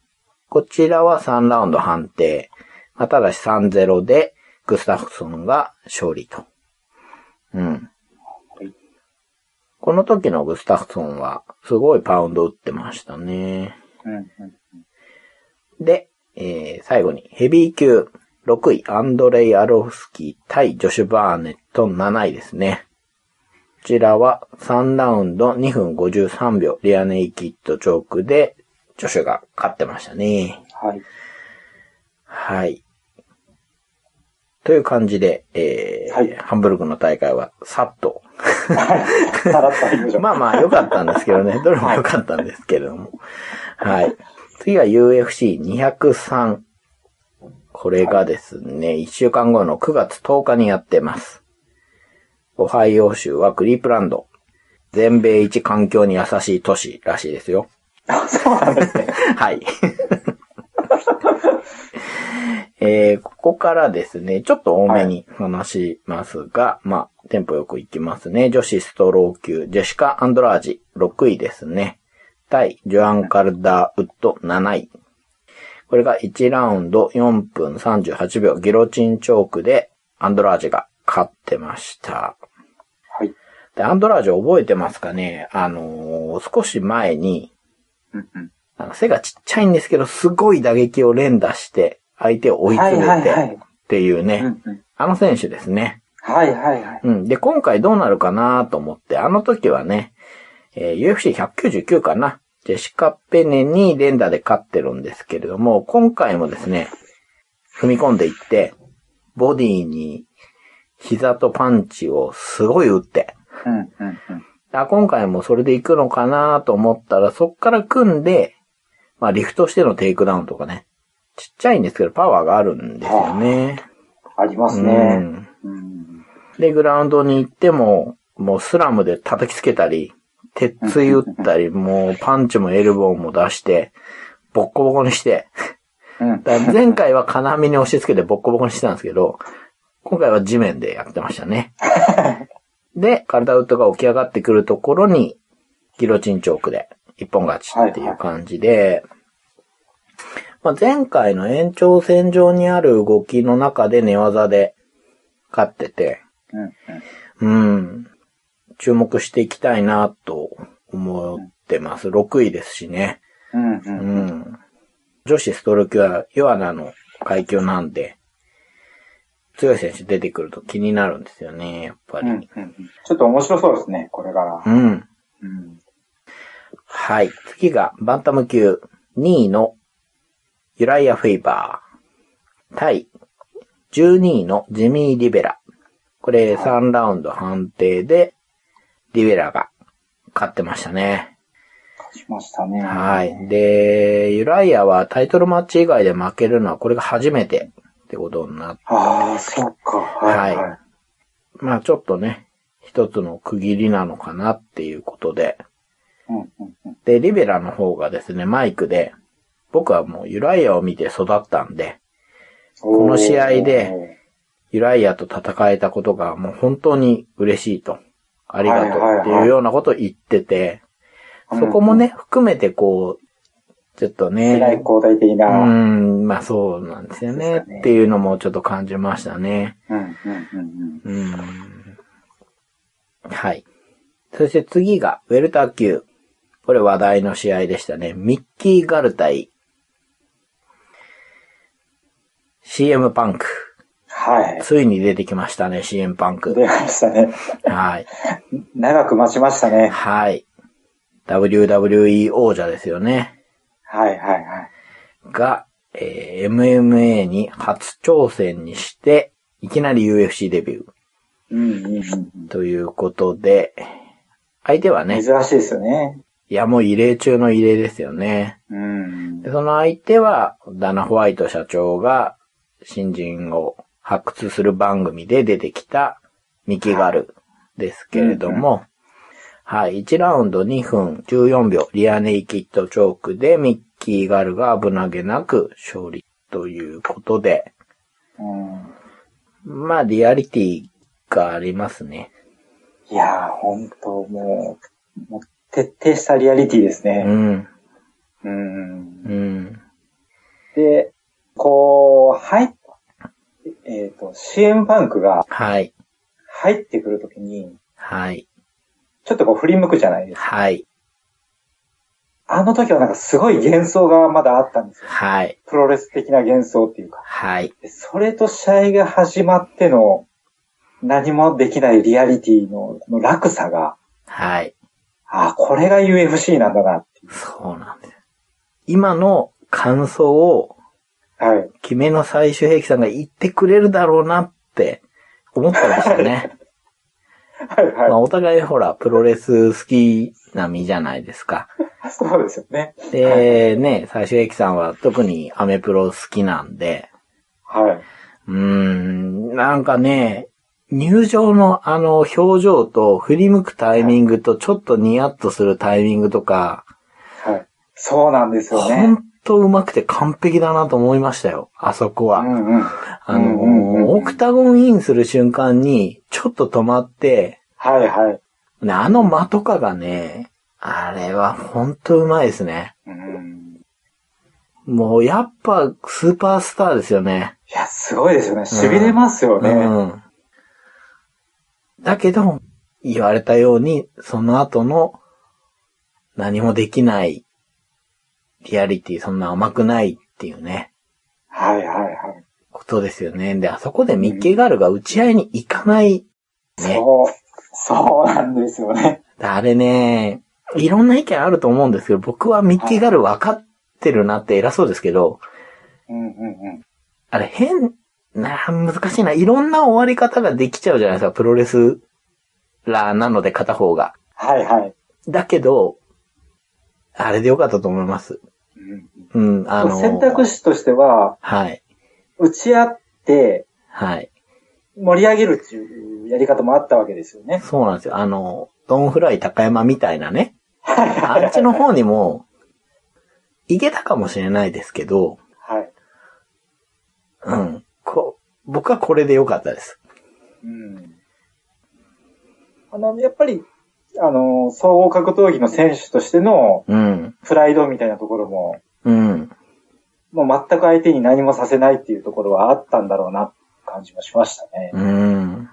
こちらは3ラウンド判定。まあ、ただし3-0でグスタフソンが勝利と。うん。この時のグスタフソンはすごいパウンド打ってましたね。で、えー最後にヘビー級6位アンドレイ・アロフスキー対ジョシュ・バーネット7位ですね。こちらは3ラウンド2分53秒リアネイキッドチョークでジョシュが勝ってましたね。はい。はい。という感じで、えーはいハンブルクの大会はさっと。まあまあ良かったんですけどね。どれも良かったんですけれども。はい。次は UFC203。これがですね、1週間後の9月10日にやってます。オハイオ州はクリープランド。全米一環境に優しい都市らしいですよ。あ、そうなんですね。はい。えーここからですね、ちょっと多めに話しますが、まあ、テンポよくいきますね。女子ストロー級、ジェシカ・アンドラージ、6位ですね。対、ジョアン・カルダー・ウッド、7位。これが1ラウンド4分38秒、ギロチンチョークで、アンドラージが勝ってました。はい。で、アンドラージ覚えてますかね？あのー少し前に、うんうん。あの背がちっちゃいんですけど、すごい打撃を連打して、相手を追い詰めて、はいはいはいっていうね。あの選手ですね。はいはいはい。うん。で、今回どうなるかなと思って、あの時はね、えー UFC199 かな。ジェシカ・ペネに連打で勝ってるんですけれども、今回もですね、踏み込んでいって、ボディに膝とパンチをすごい打って、うんうんうん。あ今回もそれで行くのかなと思ったら、そっから組んで、まあリフトしてのテイクダウンとかね。ちっちゃいんですけど、パワーがあるんですよね。ありますうね。ん。うん。で、グラウンドに行っても、もうスラムで叩きつけたり、鉄槌打ったり、もうパンチもエルボーも出して、ボッコボコにして、うん。だ前回は金網に押し付けてボッコボコにしてたんですけど、今回は地面でやってましたね。で、カルダウッドが起き上がってくるところに、ギロチンチョークで一本勝ちっていう感じで、まあ、前回の延長線上にある動きの中で寝技で勝ってて。うん。注目していきたいなと思ってます。6位ですしね。うんう。うんん。女子ストロー級はヨアナの階級なんで、強い選手出てくると気になるんですよね、やっぱり。うんうんうん。ちょっと面白そうですね、これから。うん。うん。はい。次が、バンタム級2位のユライア・フェイバー。対12位のジミー・リベラ。これ3ラウンド判定で、リベラが勝ってましたね。しましたね。はい。で、ユライアはタイトルマッチ以外で負けるのはこれが初めてってことになって、ああ、そっか。はい、はい。まあちょっとね、一つの区切りなのかなっていうことで、うんうんうん、で、リベラの方がですね、マイクで、僕はもうユライアを見て育ったんで、この試合で、ユライアと戦えたことがもう本当に嬉しいと、ありがとうっていうようなことを言ってて、そこもね、含めてこう、ちょっとね。世代交代的な。うん、まあそうなんですよね。ねっていうのもちょっと感じましたね。うん、うん、うん。うん。はい。そして次が、ウェルター級。これ話題の試合でしたね。ミッキー・ガル対 CM パンク。はい。ついに出てきましたね、CM パンク。出ましたね。はい。長く待ちましたね。はい。WWE 王者ですよね。はいはいはい。が、えー、MMA に初挑戦にして、いきなり UFC デビュー。うんうんうん、ということで、相手はね。珍しいですよね。いや、もう異例中の異例ですよね。うん、でその相手は、ダナ・ホワイト社長が新人を発掘する番組で出てきたミキガルですけれども、はい、1ラウンド2分14秒、リアネイキッドチョークでミッキーガルが危なげなく勝利ということで、うん、まあ、リアリティがありますね。いやー、ほんと、もう、もう徹底したリアリティですね。うん。うん。うん。で、こう、入っ、えっ、ー、と、CM バンクが、はい。入ってくるときに、はい。ちょっとこう振り向くじゃないですか。はい。あの時はなんかすごい幻想がまだあったんですよ。はい。プロレス的な幻想っていうか。はい。それと試合が始まっての何もできないリアリティのの落差が。はい。ああ、これが UFC なんだなってそうなんです。今の感想を、はい。決めの最終兵器さんが言ってくれるだろうなって思ってましたね。はいはい。まあ、お互いほら、プロレス好きな身じゃないですか。そうですよね。で、ね、最終駅さんは特にアメプロ好きなんで。はい。うーん、なんかね、入場のあの表情と振り向くタイミングとちょっとニヤッとするタイミングとか。はい。そうなんですよね。ほんと上手くて完璧だなと思いましたよ。あそこは。うんうん、あの、うんうんうん、オクタゴンインする瞬間にちょっと止まって、はいはい。ね、あの間とかがね、あれはほんと上手いですね。うん、もうやっぱスーパースターですよね。いや、すごいですよね。痺れますよね。うん、だけど、言われたように、その後の何もできないリアリティそんな甘くないっていうね。はいはいはい。ことですよね。で、あそこでミッケーガールが打ち合いに行かない、ね、そう、そうなんですよね。あれね、いろんな意見あると思うんですけど、僕はミッケーガール分かってるなって偉そうですけど、うんうんうん。あれ変、な、難しいな。いろんな終わり方ができちゃうじゃないですか、プロレスラーなので片方が。はいはい。だけど、あれでよかったと思います。うん、うん、あのー、選択肢としては、はい。打ち合って、はい。盛り上げるっていうやり方もあったわけですよね。そうなんですよ。あの、ドンフライ高山みたいなね。はいあっちの方にも、いけたかもしれないですけど、はい。うん。こ、僕はこれでよかったです。うん。あの、やっぱり、あの、総合格闘技の選手としての、うん。プライドみたいなところも、うん。もう全く相手に何もさせないっていうところはあったんだろうな、感じもしましたね。うん。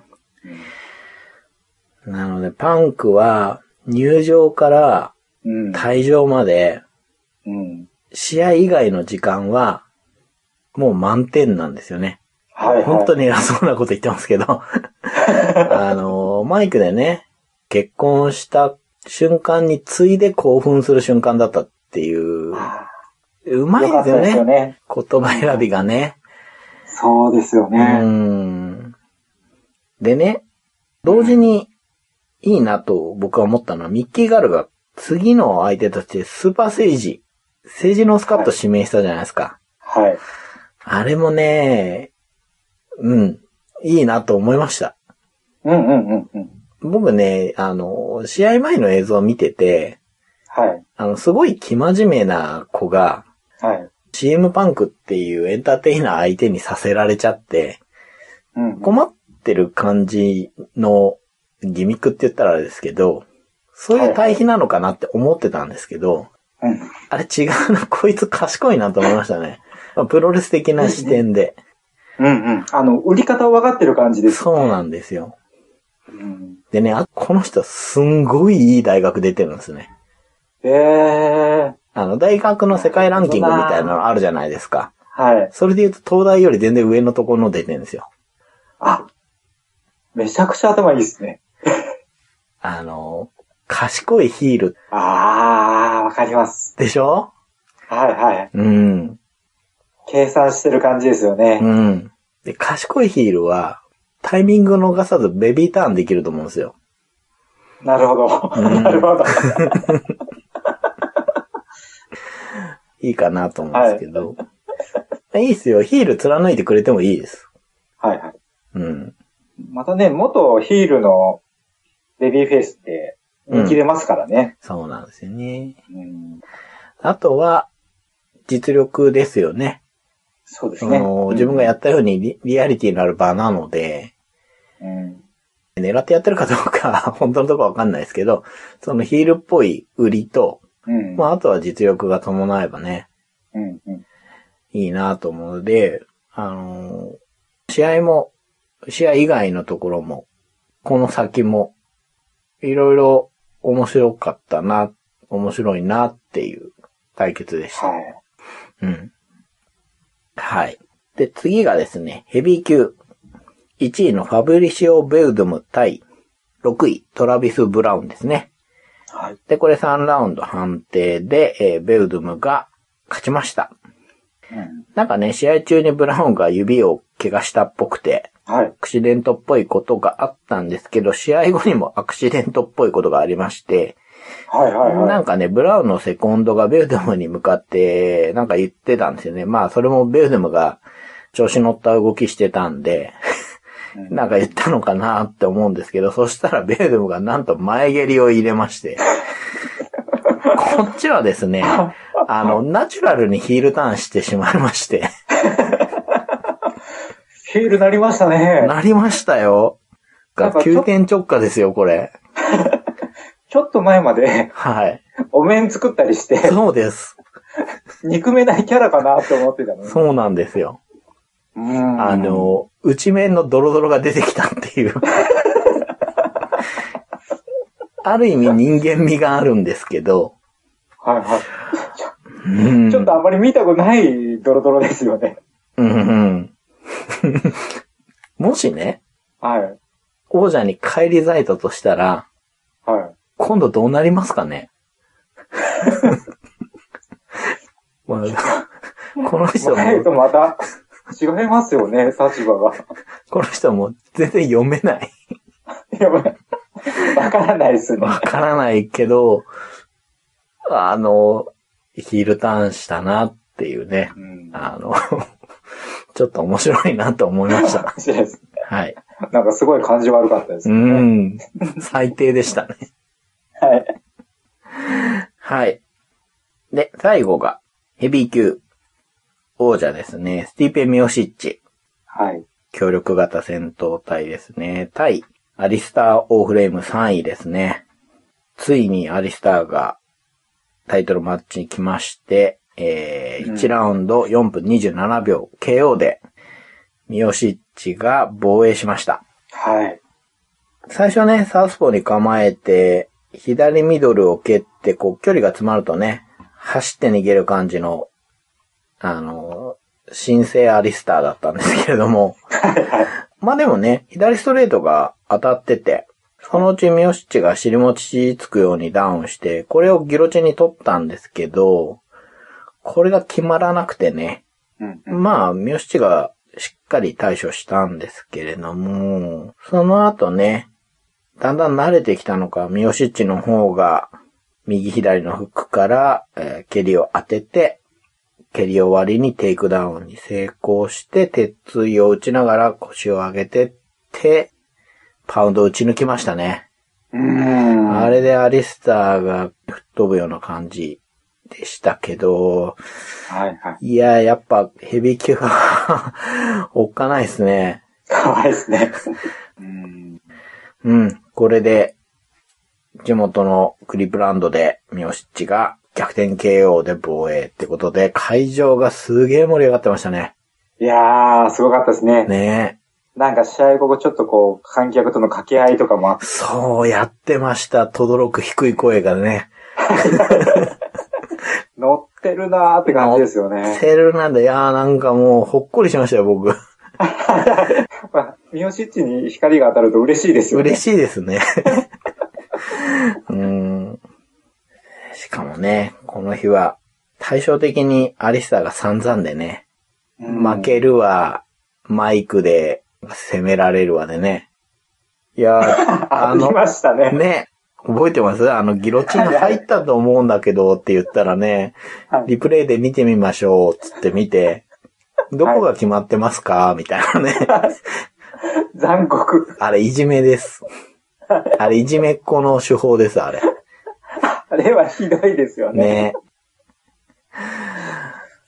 なので、パンクは、入場から退場まで、うん、試合以外の時間は、もう満点なんですよね。はい、はい、本当に偉そうなこと言ってますけど あの、マイクでね、結婚した瞬間についで興奮する瞬間だったっていう、うまいですよね。よね言葉選びがね。そうですよね。うん。でね、同時にいいなと僕は思ったのは、ミッキーガルが次の相手としてスーパー政治、政治のスカット指名したじゃないですか。はい。あれもね、うん、いいなと思いました。うんうんうんうん。僕ね、あの、試合前の映像を見てて、はい。あの、すごい生真面目な子が、はい。CM パンクっていうエンターテイナー相手にさせられちゃって、うん。困ってる感じのギミックって言ったらあれですけど、そういう対比なのかなって思ってたんですけど、うん。あれ違うな、こいつ賢いなと思いましたね。まあプロレス的な視点で。うんうん。あの、売り方を分かってる感じです。そうなんですよ。うん。でね、あこの人すんごいいい大学出てるんですね。ええあの、大学の世界ランキングみたいなのあるじゃないですか。はい。それで言うと東大より全然上のところの出てるんですよ。あ、めちゃくちゃ頭いいですね。あの、賢いヒールあー、わかります。でしょ？はいはい。うん。計算してる感じですよね。うん。で、賢いヒールは、タイミング逃さずベビーターンできると思うんですよ。なるほど。うんなるほど。いいかなと思うんですけど。い、いっすよ。ヒール貫いてくれてもいいです。はいはい。うん。またね、元ヒールのベビーフェイスって人気出ますからね。そうなんですよね。うんあとは、実力ですよね。そそうですね。の、自分がやったようにリリアリティのある場なので、うん。狙ってやってるかどうか、本当のところわかんないですけど、そのヒールっぽい売りと、うん。まあ、あとは実力が伴えばね、うん。うん。いいなと思うので、あのー試合も、試合以外のところも、この先も、いろいろ面白かったな、面白いなっていう対決でした。はい。うん。はい。で、次がですね、ヘビー級。1位のファブリシオ・ベウドム対6位トラビス・ブラウンですね。はい。で、これ3ラウンド判定で、えーベウドムが勝ちました。うん。なんかね、試合中にブラウンが指を怪我したっぽくて、はい。アクシデントっぽいことがあったんですけど、試合後にもアクシデントっぽいことがありまして、はいはいはい。なんかね、ブラウンのセコンドがベウデムに向かって、なんか言ってたんですよね。まあ、それもベウデムが調子乗った動きしてたんで、うんなんか言ったのかなって思うんですけど、そしたらベウデムがなんと前蹴りを入れまして、こっちはですね、あの、ナチュラルにヒールターンしてしまいまして、ヒールなりましたね。なりましたよ。が急転直下ですよ、これ。ちょっと前まではい。お面作ったりして、そうです。憎めないキャラかなって思ってたのに。そうなんですよ。うん。あ、の、内面のドロドロが出てきたっていう。ある意味人間味があるんですけど、はいはい。うん。ちょっとあまり見たことないドロドロですよね。うんうん。もしね、はい。王者に返り咲いたとしたら、はい。今度どうなりますかね？まあこの人も、また違いますよね、立場が。この人も全然読めない。やばい。わからないですね。わからないけど、あの、ヒールターンしたなっていうね。うん。あの、ちょっと面白いなと思いました。面白いですはい。なんかすごい感じ悪かったですうね。ん。最低でしたね。はい。はい。で、最後が、ヘビー級。王者ですね。スティーペ・ミオシッチ。はい。協力型戦闘隊ですね。対、アリスター・オーフレーム3位ですね。ついにアリスターがタイトルマッチに来まして、えーうん1ラウンド4分27秒 KO で、ミオシッチが防衛しました。はい。最初ね、サウスポーに構えて、左ミドルを蹴って、こう、距離が詰まるとね、走って逃げる感じの、あの、新生アリスターだったんですけれども、まあでもね、左ストレートが当たってて、そのうちミオシッチが尻餅つくようにダウンして、これをギロチに取ったんですけど、これが決まらなくてね、うん。うん。まあ、ミオシチがしっかり対処したんですけれども、その後ね、だんだん慣れてきたのか、ミオシッチの方が右左のフックから、えー蹴りを当てて、蹴り終わりにテイクダウンに成功して、鉄槌を打ちながら腰を上げてって、パウンド打ち抜きましたね。うーん。あれでアリスターが吹っ飛ぶような感じでしたけど、はいはい。いや、やっぱヘビー級は おっかないですね。かわいいですね。うん。うん。これで、地元のクリプランドで、ミオシッチが逆転 KO で防衛ってことで、会場がすげえ盛り上がってましたね。いやー、すごかったですね。ねなんか試合後ちょっとこう、観客との掛け合いとかもあって、そうやってました。轟く低い声がね。乗ってるなーって感じですよね。セールなんだ。いやーなんかもうほっこりしましたよ、僕。まあ、ミオシッチに光が当たると嬉しいですよね。嬉しいですね。うん。しかもね、この日は対照的にアリスターが散々でね、うん負けるわ、マイクで攻められるわでね。いや ー、ありましたね。ね、覚えてます？あの、ギロチン入ったと思うんだけどって言ったらねはい、リプレイで見てみましょう、つって見て、どこが決まってますか？みたいなね。残酷。あれ、いじめです。あれ、いじめっ子の手法です、あれ。あれはひどいですよね。ね。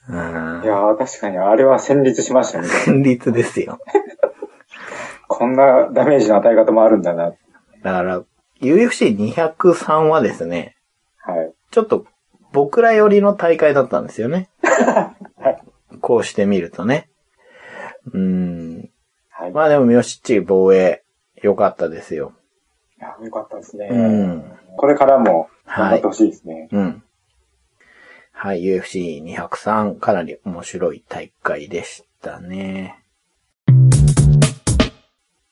うんい。やー、確かにあれは戦慄しましたね。戦慄ですよ。こんなダメージの与え方もあるんだな。だから、UFC203 はですね、はい。ちょっと僕ら寄りの大会だったんですよね。はい。こうしてみるとね。うん。はい。まあでも、ミヨシッチ防衛、良かったですよ。いやよかったですね。うん。これからも頑張ってほしいですね。うん。はい、UFC203、かなり面白い大会でしたね。